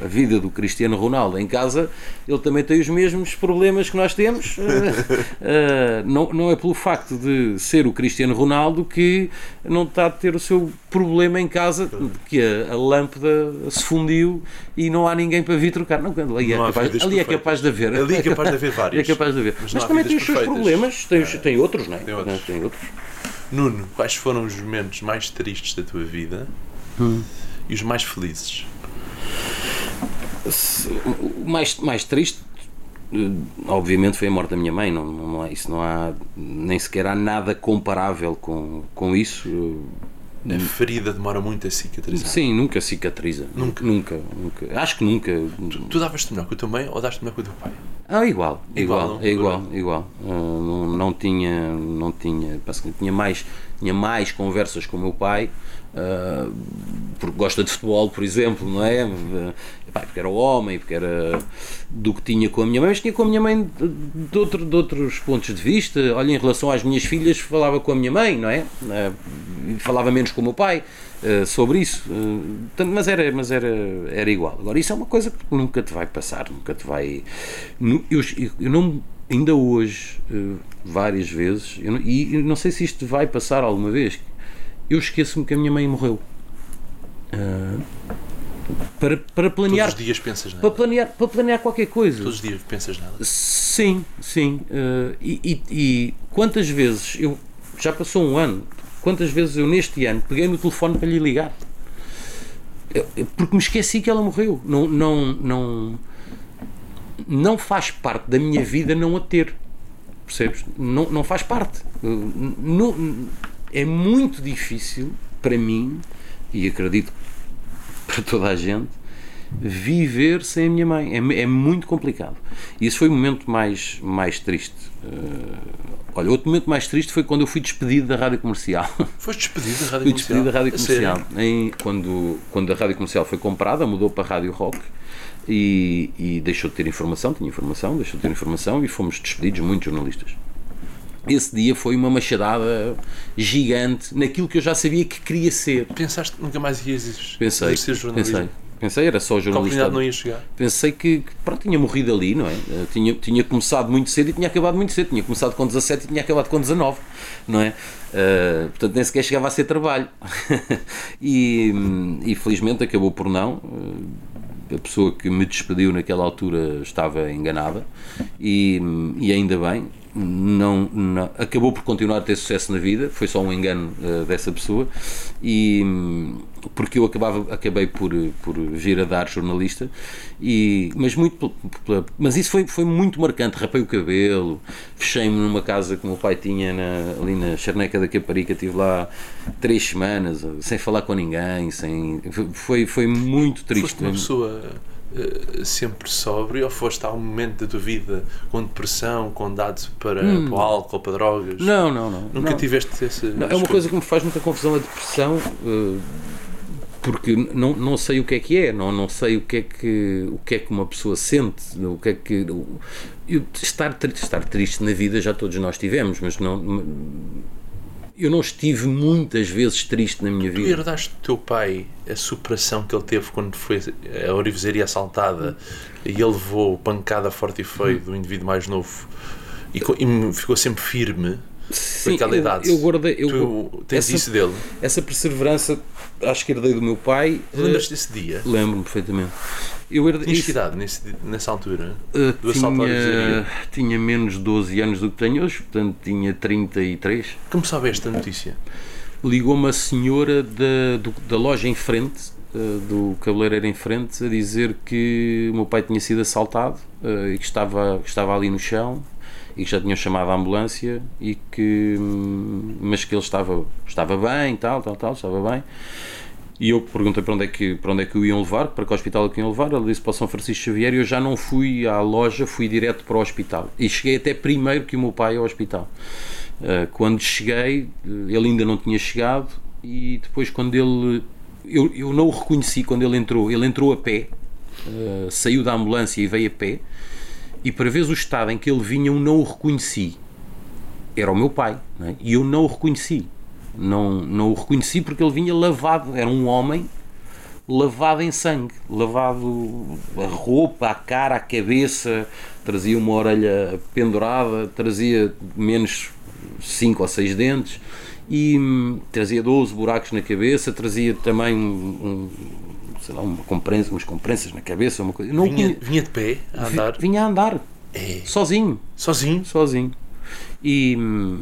A vida do Cristiano Ronaldo em casa, ele também tem os mesmos problemas que nós temos. Uh, não, não é pelo facto de ser o Cristiano Ronaldo que não está a ter o seu problema em casa, que a, a lâmpada se fundiu e não há ninguém para vir trocar. Não, ali, é capaz, ali é capaz de haver. Ali é capaz de haver vários. É capaz de haver. Mas, Mas também tem os seus problemas, tem, tem outros, não é? Tem outros. Tem outros. Nuno, quais foram os momentos mais tristes da tua vida hum. e os mais felizes? O mais, mais triste, eh, obviamente, foi a morte da minha mãe. Não, não é, isso não há, nem sequer há nada comparável com, com isso. A ferida demora muito a cicatrizar. Sim, nunca cicatriza. Nunca. Nunca, nunca. Acho que nunca. Tu, tu davas-te melhor com a tua mãe ou daste melhor com o teu pai? Ah, igual, igual, igual, é igual, igual. Uh, não, não tinha, não tinha, tinha mais, tinha mais conversas com o meu pai, uh, porque gosta de futebol, por exemplo, não é? Uh, porque era homem, porque era do que tinha com a minha mãe, mas tinha com a minha mãe de, outro, de outros pontos de vista. Olha, em relação às minhas filhas, falava com a minha mãe, não é? falava menos com o meu pai. Uh, sobre isso, uh, mas, era, mas era, era igual. Agora, isso é uma coisa que nunca te vai passar, nunca te vai. Eu, eu não, ainda hoje, uh, várias vezes, eu não, e não sei se isto vai passar alguma vez, eu esqueço-me que a minha mãe morreu. Para, para planear. Todos os dias pensas nela. Para planear, para planear qualquer coisa. Todos os dias pensas nela. Sim, sim. E, e, e quantas vezes eu. Já passou um ano, Quantas vezes eu neste ano peguei no telefone para lhe ligar? Porque me esqueci que ela morreu. Não, não, não, não faz parte da minha vida não a ter. Percebes? Não, não faz parte. Não, é muito difícil para mim, e acredito para toda a gente, viver sem a minha mãe. É, é muito complicado. E esse foi o momento mais, mais triste. Uh, olha, outro momento mais triste foi quando eu fui despedido da rádio comercial. Foste despedido da rádio fui comercial? despedido da rádio comercial. Em, quando, quando a rádio comercial foi comprada, mudou para a rádio rock. E, e deixou de ter informação, tinha informação, deixou de ter informação e fomos despedidos, muitos jornalistas esse dia foi uma machadada gigante naquilo que eu já sabia que queria ser. Pensaste que nunca mais ias pensei, ser jornalista? Pensei, Pensei, era só jornalista. não ia chegar. Pensei que, que pronto, tinha morrido ali, não é? Eh, tinha, tinha começado muito cedo e tinha acabado muito cedo. Tinha começado com 17 e tinha acabado com 19, não é? Uh, portanto, nem sequer chegava a ser trabalho. e, e felizmente acabou por não. Uh, a pessoa que me despediu naquela altura estava enganada e, e ainda bem, não, não, acabou por continuar a ter sucesso na vida, foi só um engano uh, dessa pessoa, e porque eu acabava, acabei por, por vir a dar jornalista, e, mas, muito, mas isso foi, foi muito marcante. Rapei o cabelo, fechei-me numa casa que o meu pai tinha na, ali na Charneca da Caparica, estive lá três semanas sem falar com ninguém, sem, foi, foi muito triste. Foste uma pessoa eh, sempre sóbrio ou foste a um momento da tua vida com depressão, com dados para, hum. para o álcool, para drogas? Não, não, não. Nunca não. tiveste esse. Não, é uma coisa que me faz muita confusão a depressão. Uh, porque não, não sei o que é que é, não, não sei o que é que, o que é que uma pessoa sente, o que é que. Eu, estar, estar triste na vida já todos nós tivemos, mas não eu não estive muitas vezes triste na minha vida. Tu herdaste do teu pai a superação que ele teve quando foi a orivesaria assaltada e ele levou pancada forte e feio do indivíduo mais novo e, e ficou sempre firme Sim, aquela eu, idade. Eu guardei. Eu, tu tens essa, isso dele? Essa perseverança, acho que herdei do meu pai. Lembras-te desse dia? Lembro-me perfeitamente. Eu herdei, Tinhas que idade nesse, nessa altura? Uh, do tinha, tinha menos de 12 anos do que tenho hoje, portanto tinha 33. Como sabe esta notícia? Ligou-me a senhora da, do, da loja em frente uh, do cabeleireiro em frente a dizer que o meu pai tinha sido assaltado uh, e que estava, que estava ali no chão e que já tinham chamado a ambulância e que hum, mas que ele estava estava bem tal tal tal estava bem e eu perguntei para onde é que para onde é que o iam levar para que hospital é que iam levar? Ele disse para o São Francisco Xavier e eu já não fui à loja fui direto para o hospital. E cheguei até primeiro que o meu pai ao hospital. Uh, quando cheguei ele ainda não tinha chegado e depois quando ele eu, eu não o reconheci quando ele entrou. Ele entrou a pé uh, saiu da ambulância e veio a pé. E para ver o estado em que ele vinha eu não o reconheci. Era o meu pai é? e eu não o reconheci não, não o reconheci porque ele vinha lavado era um homem lavado em sangue lavado a roupa, a cara, a cabeça trazia uma orelha pendurada trazia menos 5 ou 6 dentes e hum, trazia 12 buracos na cabeça trazia também um, um sei lá, uma comprensa, umas comprensas na cabeça, uma coisa. Não vinha, vinha de pé a andar? Vinha a andar. É. Sozinho. Sozinho? Sozinho. E,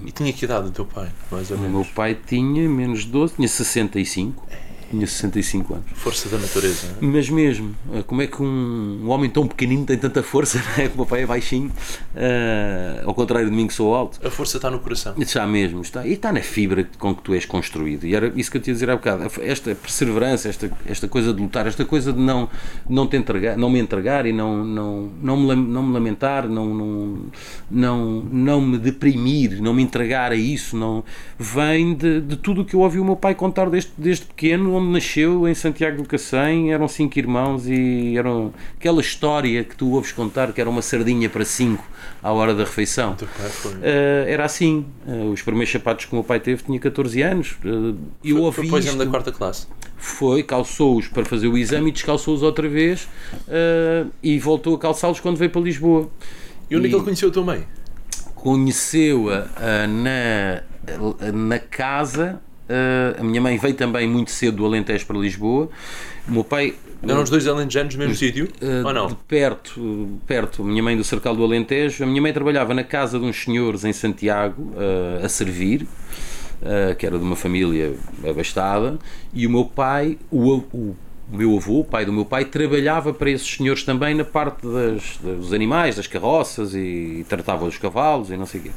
e tinha que idade o teu pai, mais ou menos? O meu pai tinha menos de 12, tinha 65. É tinha 65 anos. Força da natureza. Não é? Mas mesmo, eh, como é que um, um, homem tão pequenino tem tanta força, não é? Que o meu pai é baixinho, uh, ao contrário de mim que sou alto. A força está no coração. Está mesmo, está. E está na fibra com que tu és construído. E era isso que eu te ia dizer há bocado. Esta perseverança, esta, esta coisa de lutar, esta coisa de não, não, te entregar, não me entregar e não, não, não, me, não me lamentar, não, não, não, não me deprimir, não me entregar a isso, não vem de, de tudo o que eu ouvi o meu pai contar desde, desde pequeno onde nasceu, em Santiago do Cacém, eram cinco irmãos e eram aquela história que tu ouves contar que era uma sardinha para cinco à hora da refeição. Uh, era assim. Uh, os primeiros sapatos que o meu pai teve tinha 14 anos. Uh, eu foi, ouvi foi da quarta classe. Foi, calçou-os para fazer o exame e descalçou-os outra vez e voltou a calçá-los quando veio para Lisboa. E onde é que ele conheceu a tua mãe? Conheceu-a na, na casa Uh, a minha mãe veio também muito cedo do Alentejo para Lisboa. O meu pai. Eram os dois alentejanos no mesmo uh, sítio? Uh, ou não? De perto, perto. A minha mãe do Cercal do Alentejo. A minha mãe trabalhava na casa de uns senhores em Santiago a servir, que era de uma família abastada. E o meu pai, o, o o meu avô, o pai do meu pai, trabalhava para esses senhores também na parte das, dos animais, das carroças e, e tratava os cavalos e não sei o quê.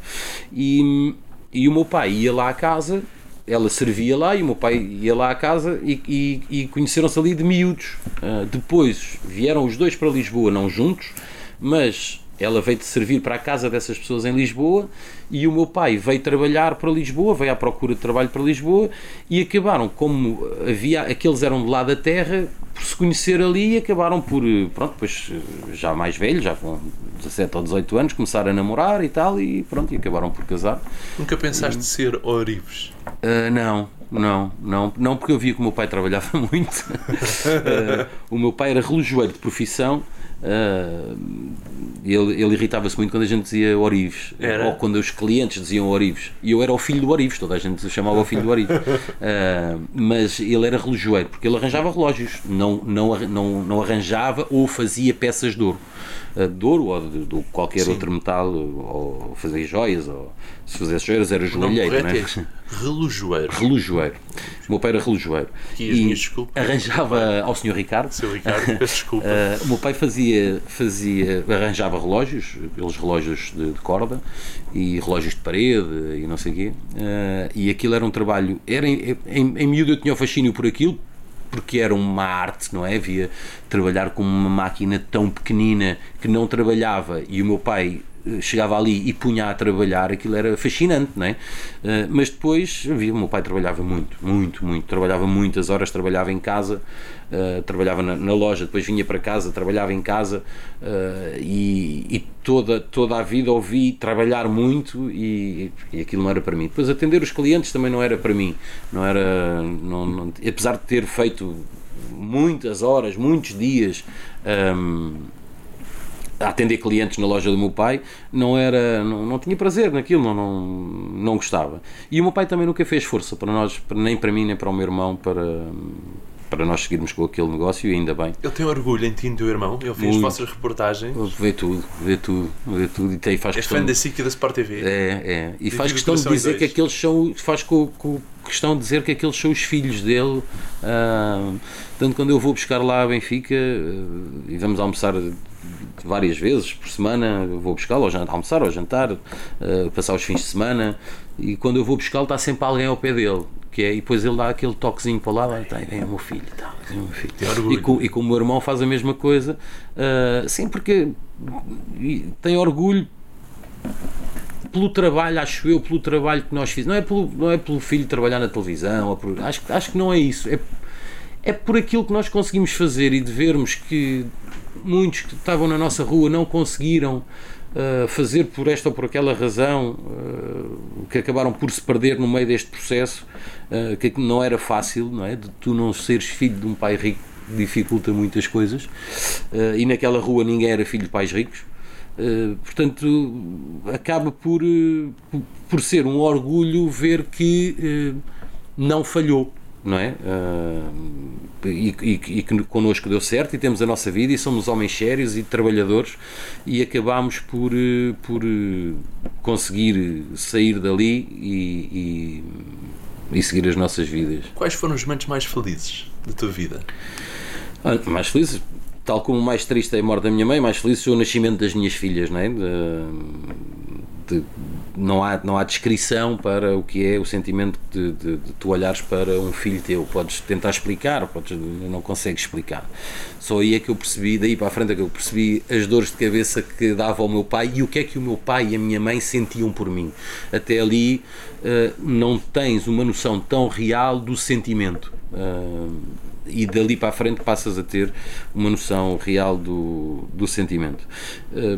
E, e o meu pai ia lá à casa ela servia lá e o meu pai ia lá à casa e, e, e conheceram-se ali de miúdos. Uh, depois vieram os dois para Lisboa, não juntos, mas ela veio de servir para a casa dessas pessoas em Lisboa e o meu pai veio trabalhar para Lisboa, veio à procura de trabalho para Lisboa e acabaram, como havia, aqueles eram de lá da terra, por se conhecer ali e acabaram por, pronto, depois já mais velhos, já com 17 ou 18 anos, começaram a namorar e tal e pronto, e acabaram por casar. Nunca pensaste ser Orives? Uh, não, não, não, não porque eu via que o meu pai trabalhava muito. uh, o meu pai era relojoeiro de profissão Uh, ele, ele irritava-se muito quando a gente dizia Orives, era? ou quando os clientes diziam Orives. E eu era o filho do Orives, toda a gente se chamava o filho do Orives. Uh, mas ele era relojoeiro, porque ele arranjava relógios, não, não, não, não arranjava ou fazia peças de ouro. Uh, de ouro ou de, de qualquer Sim. outro metal, ou fazia joias, ou se fizesse joias era joalheiro, não, é? Relojoeiro. Relojoeiro. O meu pai era relojoeiro. E, arranjava ao Sr. Ricardo. Seu Ricardo, desculpa. Uh, o meu pai fazia, fazia, arranjava relógios, aqueles relógios de, de corda e relógios de parede e não sei o quê. Uh, e aquilo era um trabalho. Era, em, em, em miúdo eu tinha o fascínio por aquilo, porque era uma arte, não é? Havia trabalhar com uma máquina tão pequenina que não trabalhava e o meu pai chegava ali e punha a trabalhar, aquilo era fascinante, não é? Uh, mas depois, vi, o meu pai trabalhava muito, muito, muito, trabalhava muitas horas, trabalhava em casa, uh, trabalhava na, na, loja, depois vinha para casa, trabalhava em casa e, e, toda, toda a vida ouvi trabalhar muito e, e, aquilo não era para mim. Depois atender os clientes também não era para mim, não era, não, não apesar de ter feito muitas horas, muitos dias. Um, a atender clientes na loja do meu pai, não era, não, não tinha prazer naquilo, não, não, não gostava. E o meu pai também nunca fez força para nós, nem para mim, nem para o meu irmão, para, para nós seguirmos com aquele negócio e ainda bem. Ele tem orgulho em ti e no teu irmão, ele fez Muito. vossas reportagens. Vê tudo, vê tudo, vê tudo e tem, faz questão, fã da SIC e da Sport TV. é, é, e faz questão de dizer que aqueles são, faz com, com questão de dizer que aqueles são os filhos dele. ah, tanto quando eu vou buscar lá a Benfica ah, e vamos almoçar várias vezes por semana, vou buscá-lo ao jantar, almoçar ou jantar, ah, passar os fins de semana e quando eu vou buscá-lo está sempre alguém ao pé dele. Que é, e depois ele dá aquele toquezinho para lá, "Olha, tá, é o meu filho, tá, é meu filho. E com, e com o meu irmão faz a mesma coisa, ah, sim, porque tem orgulho pelo trabalho, acho eu, pelo trabalho que nós fizemos. Não é pelo, não é pelo filho trabalhar na televisão, por- acho, que- acho que não é isso. É, é por aquilo que nós conseguimos fazer e de vermos que muitos que estavam na nossa rua não conseguiram ah, fazer por esta ou por aquela razão, ah, que acabaram por se perder no meio deste processo, ah, que não era fácil, não é? De tu não seres filho de um pai rico dificulta muitas coisas e naquela rua ninguém era filho de pais ricos. Uh, portanto, acaba por, uh, por- ser um orgulho ver que uh, não falhou, não é? Uh, e, e, e que connosco deu certo e temos a nossa vida e somos homens sérios e trabalhadores e acabamos por, uh, por uh, conseguir sair dali e, e, e seguir as nossas vidas. Quais foram os momentos mais felizes da tua vida? Ah, mais feliz, tal como o mais triste é a morte da minha mãe, mais feliz foi o nascimento das minhas filhas, não é? De- de- não, há, não há descrição para o que é o sentimento de, de- de tu olhares para um filho teu. Podes tentar explicar, podes, não consegues explicar. Só aí é que eu percebi, daí para a frente é que eu percebi as dores de cabeça que dava ao meu pai e o que é que o meu pai e a minha mãe sentiam por mim. Até ali eh, não tens uma noção tão real do sentimento. Ah, e dali para a frente passas a ter uma noção real do, do sentimento. Eh,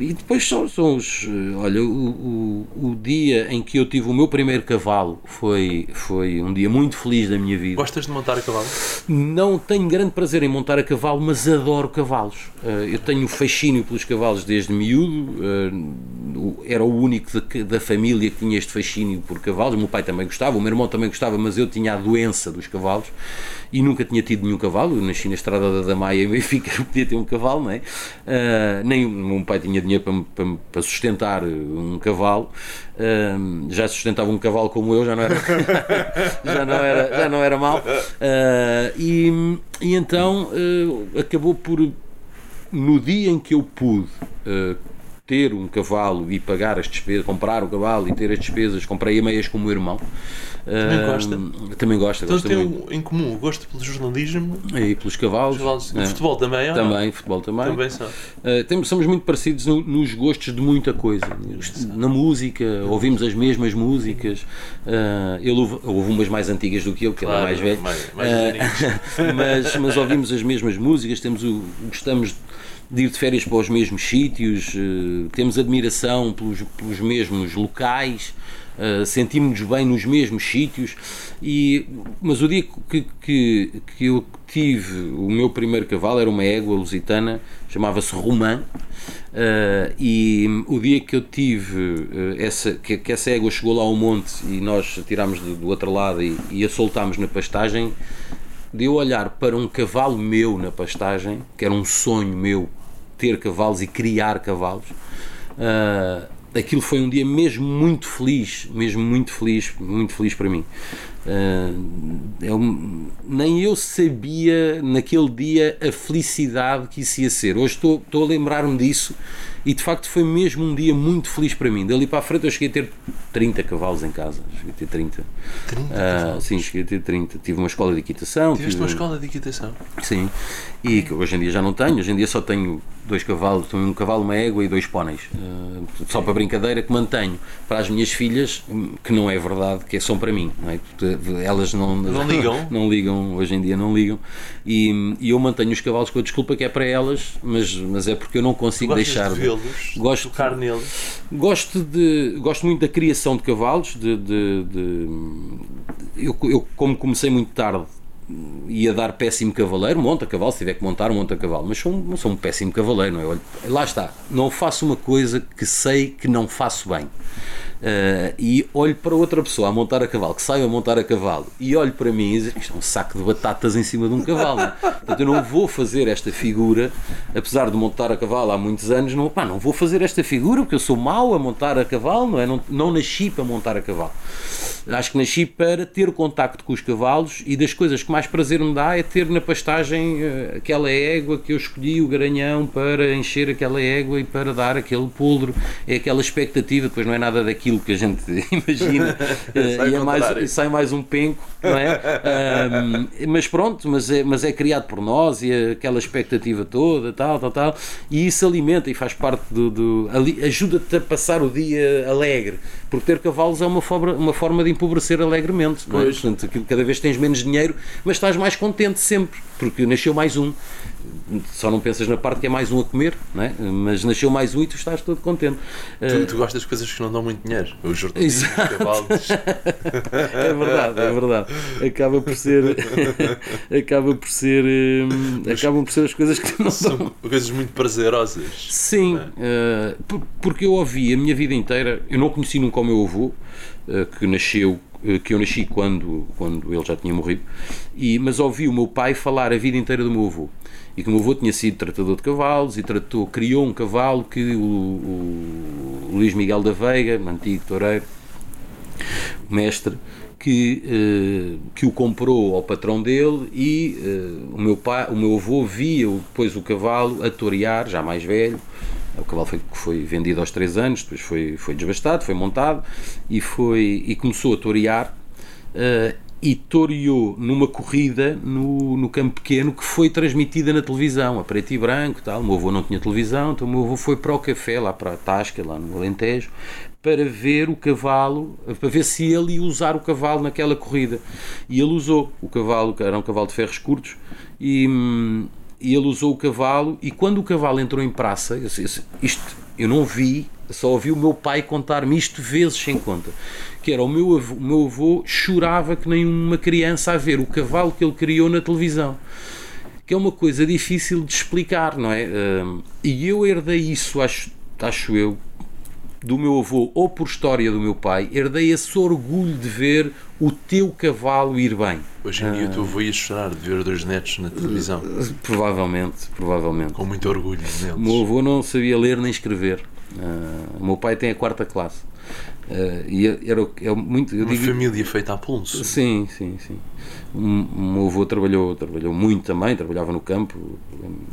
e depois são, são os. eh, Olha, o, o, o dia em que eu tive o meu primeiro cavalo foi, foi um dia muito feliz da minha vida. Gostas de montar a cavalo? Não tenho grande prazer em montar a cavalo, mas adoro cavalos. Eh, Eu tenho fascínio pelos cavalos desde miúdo, o- era o único da, da família que tinha este fascínio por cavalos. O meu pai também gostava, o meu irmão também gostava, mas eu tinha a doença dos cavalos e nunca tinha tido nenhum cavalo. Eu nasci na estrada da Damaia em Benfica, eu podia ter um cavalo, não é? Eh, nem o meu pai tinha dinheiro para, para, para sustentar um cavalo. Eh, já sustentava um cavalo como eu, já não era, já não era, já não era mal. Eh, e, e então eh, acabou por, no dia em que eu pude eh, ter um cavalo e pagar as despesas, comprar o cavalo e ter as despesas, comprei a meias com o meu irmão. Também Eh, gosta? Também gosta, Então gosta tem muito. em comum o gosto pelo jornalismo, E pelos cavalos. cavalos- o eh, futebol também, também, futebol também. Também são. Uh, temos, somos muito parecidos no- nos gostos de muita coisa. Na música, ouvimos as mesmas músicas. Uh, ele ouve, ouve umas mais antigas do que eu, que ele é Claro, mais velho. mais- mais Uh, mas, mas ouvimos as mesmas músicas, temos o, gostamos de ir de férias para os mesmos sítios, temos admiração pelos, pelos mesmos locais. Uh, sentimos-nos bem nos mesmos sítios. E mas o dia que, que, que eu tive o meu primeiro cavalo era uma égua lusitana chamava-se Romã. Uh, e o dia que eu tive uh, essa, que, que essa égua chegou lá ao monte e nós tirámos do, do outro lado e, e a soltámos na pastagem de eu olhar para um cavalo meu na pastagem que era um sonho meu ter cavalos e criar cavalos uh, aquilo foi um dia mesmo muito feliz, mesmo muito feliz, muito feliz para mim. Uh, eu, nem eu sabia naquele dia a felicidade que isso ia ser. Hoje estou, estou a lembrar-me disso e de facto foi mesmo um dia muito feliz para mim. Dali para a frente eu cheguei a ter 30 cavalos em casa. Cheguei a ter 30. 30 Ah, sim, cheguei a ter 30. Tive uma escola de equitação. Tiveste tive- uma escola de equitação. Sim, e que hoje em dia já não tenho, hoje em dia só tenho dois cavalos, tenho um cavalo, uma égua e dois póneis, Uh, só para brincadeira que mantenho para as minhas filhas, hum, que não é verdade, que são para mim, não é? Elas não, Não ligam? não ligam, hoje em dia não ligam, e, e eu mantenho os cavalos com a desculpa que é para elas, mas, mas é porque eu não consigo deixar de vê-los, Gosto- tocar neles. Gosto, de, gosto muito da criação de cavalos. De, de- de- eu, eu, como comecei muito tarde ia dar péssimo cavaleiro, monta cavalo, se tiver que montar, monta cavalo, mas sou, não sou um péssimo cavaleiro, não é? Olho, lá está, não faço uma coisa que sei que não faço bem. Uh, e olho para outra pessoa a montar a cavalo, que saiba montar a cavalo, e olho para mim e diz isto é um saco de batatas em cima de um cavalo. É? Portanto, eu não vou fazer esta figura, apesar de montar a cavalo há muitos anos, não, pá, não vou fazer esta figura porque eu sou mau a montar a cavalo, não é? Não, não nasci para montar a cavalo. Acho que nasci para ter contacto com os cavalos e das coisas que mais prazer me dá é ter na pastagem uh, aquela égua que eu escolhi, o garanhão, para encher aquela égua e para dar aquele poldro. É aquela expectativa, depois não é nada daquilo aquilo que a gente imagina uh, e, é mais, e sai mais um penco, não é? Um, mas pronto, mas é, mas é criado por nós e aquela expectativa toda, tal, tal, tal, e isso alimenta e faz parte do. do ajuda-te a passar o dia alegre, porque ter cavalos é uma forma, uma forma de empobrecer alegremente, não é? Portanto, cada vez tens menos dinheiro, mas estás mais contente sempre, porque nasceu mais um só não pensas na parte que é mais um a comer, não é? mas nasceu mais um e tu estás todo contente. Tu, tu gostas de coisas que não dão muito dinheiro, os jornalistas, cavalos. é verdade, é verdade. Acaba por ser, acaba por ser, hum, acabam por ser as coisas que não São dão. coisas muito prazerosas. Sim, é? uh, porque eu ouvi a minha vida inteira, eu não conheci nunca o meu avô, uh, que nasceu eh, que eu nasci quando, quando ele já tinha morrido, e, mas ouvi o meu pai falar a vida inteira do meu avô. E que o meu avô tinha sido tratador de cavalos e tratou, criou um cavalo que o, o Luís Miguel da Veiga, antigo toureiro, mestre, que, uh, que o comprou ao patrão dele e uh, o, meu pai, o meu avô via depois o cavalo a torear, já mais velho, o cavalo foi, foi vendido aos 3 anos, depois foi, foi desbastado, foi montado e, foi, e começou a torear. Uh, e toreou numa corrida no, no campo pequeno que foi transmitida na televisão, a preto e branco. Tal. O meu avô não tinha televisão, então o meu avô foi para o café, lá para a Tasca, lá no Alentejo, para ver o cavalo, para ver se ele ia usar o cavalo naquela corrida. E ele usou o cavalo, era um cavalo de ferros curtos, e, hum, e ele usou o cavalo e quando o cavalo entrou em praça, eu, isto eu não vi, só ouvi o meu pai contar-me isto vezes sem conta, que era o meu avô, o meu avô chorava que nem uma criança a ver o cavalo que ele criou na televisão. Que é uma coisa difícil de explicar, não é? E eu herdei isso, acho, acho eu, do meu avô ou por história do meu pai, herdei esse orgulho de ver o teu cavalo ir bem. Hoje em dia ah. tu avô ia chorar de ver dois netos na televisão. Provavelmente, provavelmente. Com muito orgulho neles. O meu avô não sabia ler nem escrever. Uh, o meu pai tem a quarta classe. Uh, e era, era muito. Uma digo, família feita a pulso. Sim, sim, sim. O meu avô trabalhou, trabalhou muito também, trabalhava no campo,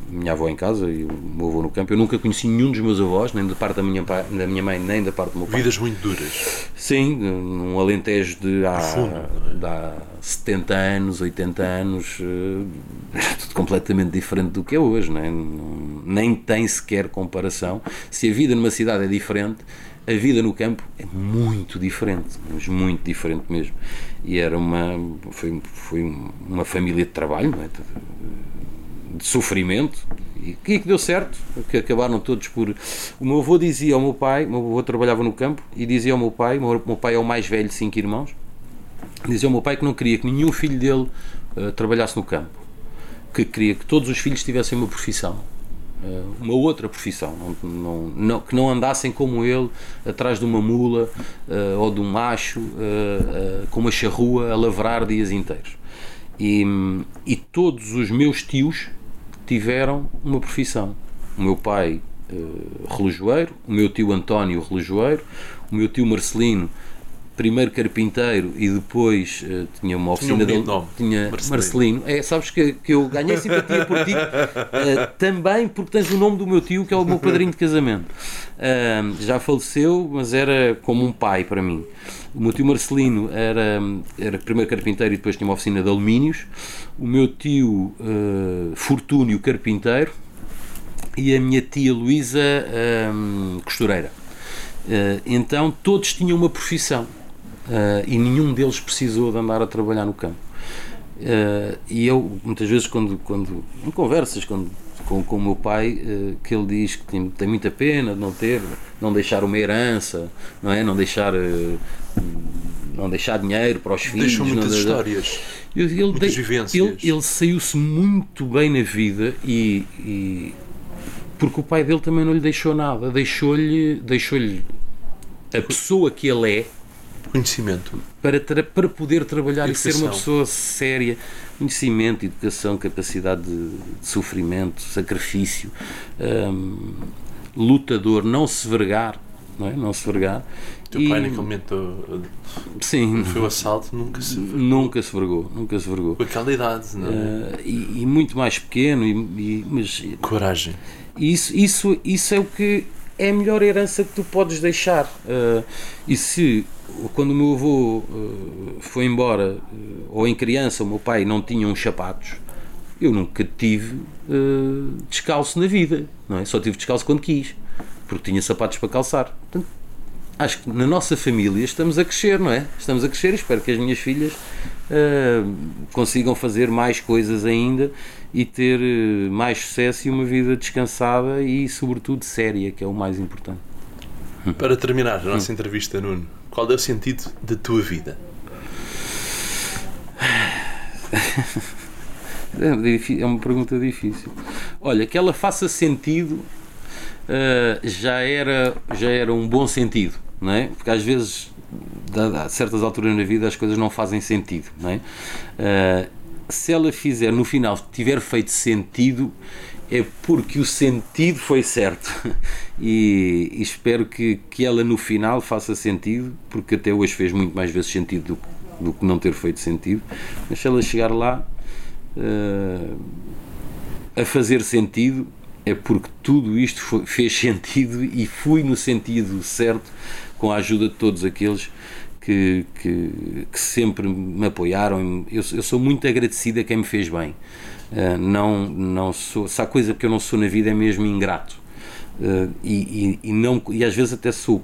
minha avó em casa e o meu avô no campo. Eu nunca conheci nenhum dos meus avós, nem da parte da minha, da minha mãe, nem da parte do meu pai. Vidas muito duras. Sim, num Alentejo de há, Fundo, é? de há 70 anos, 80 anos, eh, tudo completamente diferente do que é hoje, não é? nem tem sequer comparação. Se a vida numa cidade é diferente, a vida no campo é muito diferente, mas muito diferente mesmo. E era uma foi, foi uma família de trabalho, é? de sofrimento, e que deu certo, que acabaram todos por. O meu avô dizia ao meu pai, o meu avô trabalhava no campo, e dizia ao meu pai, o meu pai é o mais velho de cinco irmãos, dizia ao meu pai que não queria que nenhum filho dele uh, trabalhasse no campo, que queria que todos os filhos tivessem uma profissão uma outra profissão, não, não, não, que não andassem como ele atrás de uma mula uh, ou de um macho uh, uh, com uma charrua a lavrar dias inteiros. E, e todos os meus tios tiveram uma profissão. O meu pai, relojoeiro, o meu tio António, relojoeiro, o meu tio Marcelino, primeiro carpinteiro e depois uh, tinha uma oficina tinha, um nome, tinha Marcelino. Marcelino. É, sabes que, que eu ganhei simpatia por ti uh, também porque tens o nome do meu tio que é o meu padrinho de casamento. Uh, já faleceu, mas era como um pai para mim. O meu tio Marcelino era, era primeiro carpinteiro e depois tinha uma oficina de alumínios. O meu tio Fortúnio, carpinteiro. E a minha tia Luísa, costureira. então todos tinham uma profissão e nenhum deles precisou de andar a trabalhar no campo. Uh, e eu, muitas vezes, quando, quando em conversas quando, com, com o meu pai, uh, que ele diz que tem, tem muita pena de não ter, não deixar uma herança, não é? Não deixar não deixar dinheiro para os filhos. Deixou muitas não, histórias. Ele, ele, muitas de- vivências. ele, ele saiu-se muito bem na vida e, e- porque o pai dele também não lhe deixou nada, deixou-lhe deixou-lhe a pessoa que ele é Conhecimento. para, para poder trabalhar e ser uma Educação. pessoa séria, conhecimento, educação, capacidade de, de sofrimento, sacrifício, hum, lutador, não se vergar, não é? Não se vergar. Teu E- pai, naquele momento, uh, sim, foi o assalto, nunca se. nunca se vergou, nunca se vergou. Com aquela idade, não é? Uh, e, e muito mais pequeno, e, e- mas Coragem. isso, isso, isso é o que é a melhor herança que tu podes deixar. Uh, e se quando o meu avô uh, foi embora, uh, ou em criança, o meu pai não tinha uns sapatos, eu nunca tive uh, descalço na vida, não é? Só tive descalço quando quis, porque tinha sapatos para calçar. Portanto, acho que na nossa família estamos a crescer, não é? Estamos a crescer e espero que as minhas filhas uh, consigam fazer mais coisas ainda e ter uh, mais sucesso e uma vida descansada e, sobretudo, séria, que é o mais importante. Para terminar a nossa entrevista, Nuno, qual é o sentido da tua vida? É, difi- é uma pergunta difícil. Olha, que ela faça sentido uh, já, era, já era um bom sentido, não é? Porque às vezes, a certas alturas na vida, as coisas não fazem sentido, não é? Uh, se ela fizer, no final, tiver feito sentido, é porque o sentido foi certo. E, e espero que, que ela no final faça sentido, porque até hoje fez muito mais vezes sentido do, do que não ter feito sentido. Mas se ela chegar lá, uh, a fazer sentido é porque tudo isto foi- fez sentido e fui no sentido certo com a ajuda de todos aqueles que, que, que sempre me apoiaram. Eu, eu sou muito agradecido a quem me fez bem. Uh, não, não sou, se há coisa que eu não sou na vida é mesmo ingrato. Uh, e, e, e não, e às vezes até sou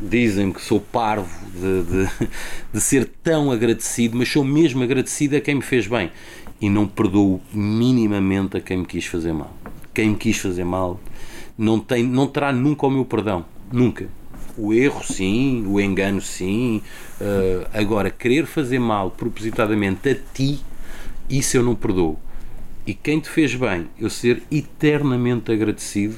dizem que sou parvo de, de, de ser tão agradecido, mas sou mesmo agradecido a quem me fez bem e não perdoo minimamente a quem me quis fazer mal. Quem me quis fazer mal não, tem, não terá nunca o meu perdão, nunca. O erro, sim, o engano, sim. Uh, agora, querer fazer mal propositadamente a ti, isso eu não perdoo. E quem te fez bem, eu ser eternamente agradecido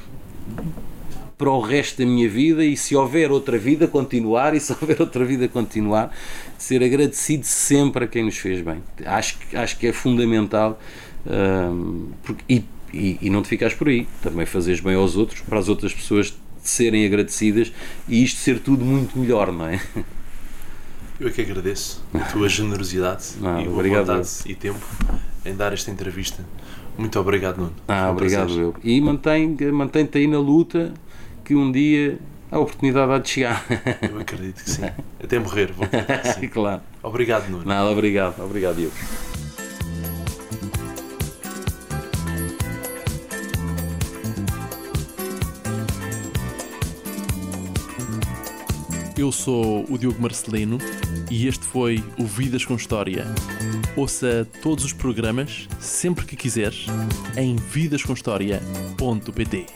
para o resto da minha vida e se houver outra vida continuar e se houver outra vida continuar ser agradecido sempre a quem nos fez bem acho, que- acho que é fundamental hum, porque- e, e, e não te ficares por aí também fazeres bem aos outros para as outras pessoas serem agradecidas e isto ser tudo muito melhor não é? Eu é que agradeço a tua generosidade Ah, e obrigado. vontade e tempo em dar esta entrevista. Muito obrigado, Nuno. Ah, um obrigado prazer. eu. E mantém, mantém-te aí na luta que um dia a oportunidade há de chegar. Eu acredito que sim. Até morrer, vou claro. Obrigado, Nuno. Nada, obrigado. Obrigado, eu. Eu sou o Diogo Marcelino e este foi o Vidas com História. Ouça todos os programas sempre que quiseres em vidascomhistoria.pt.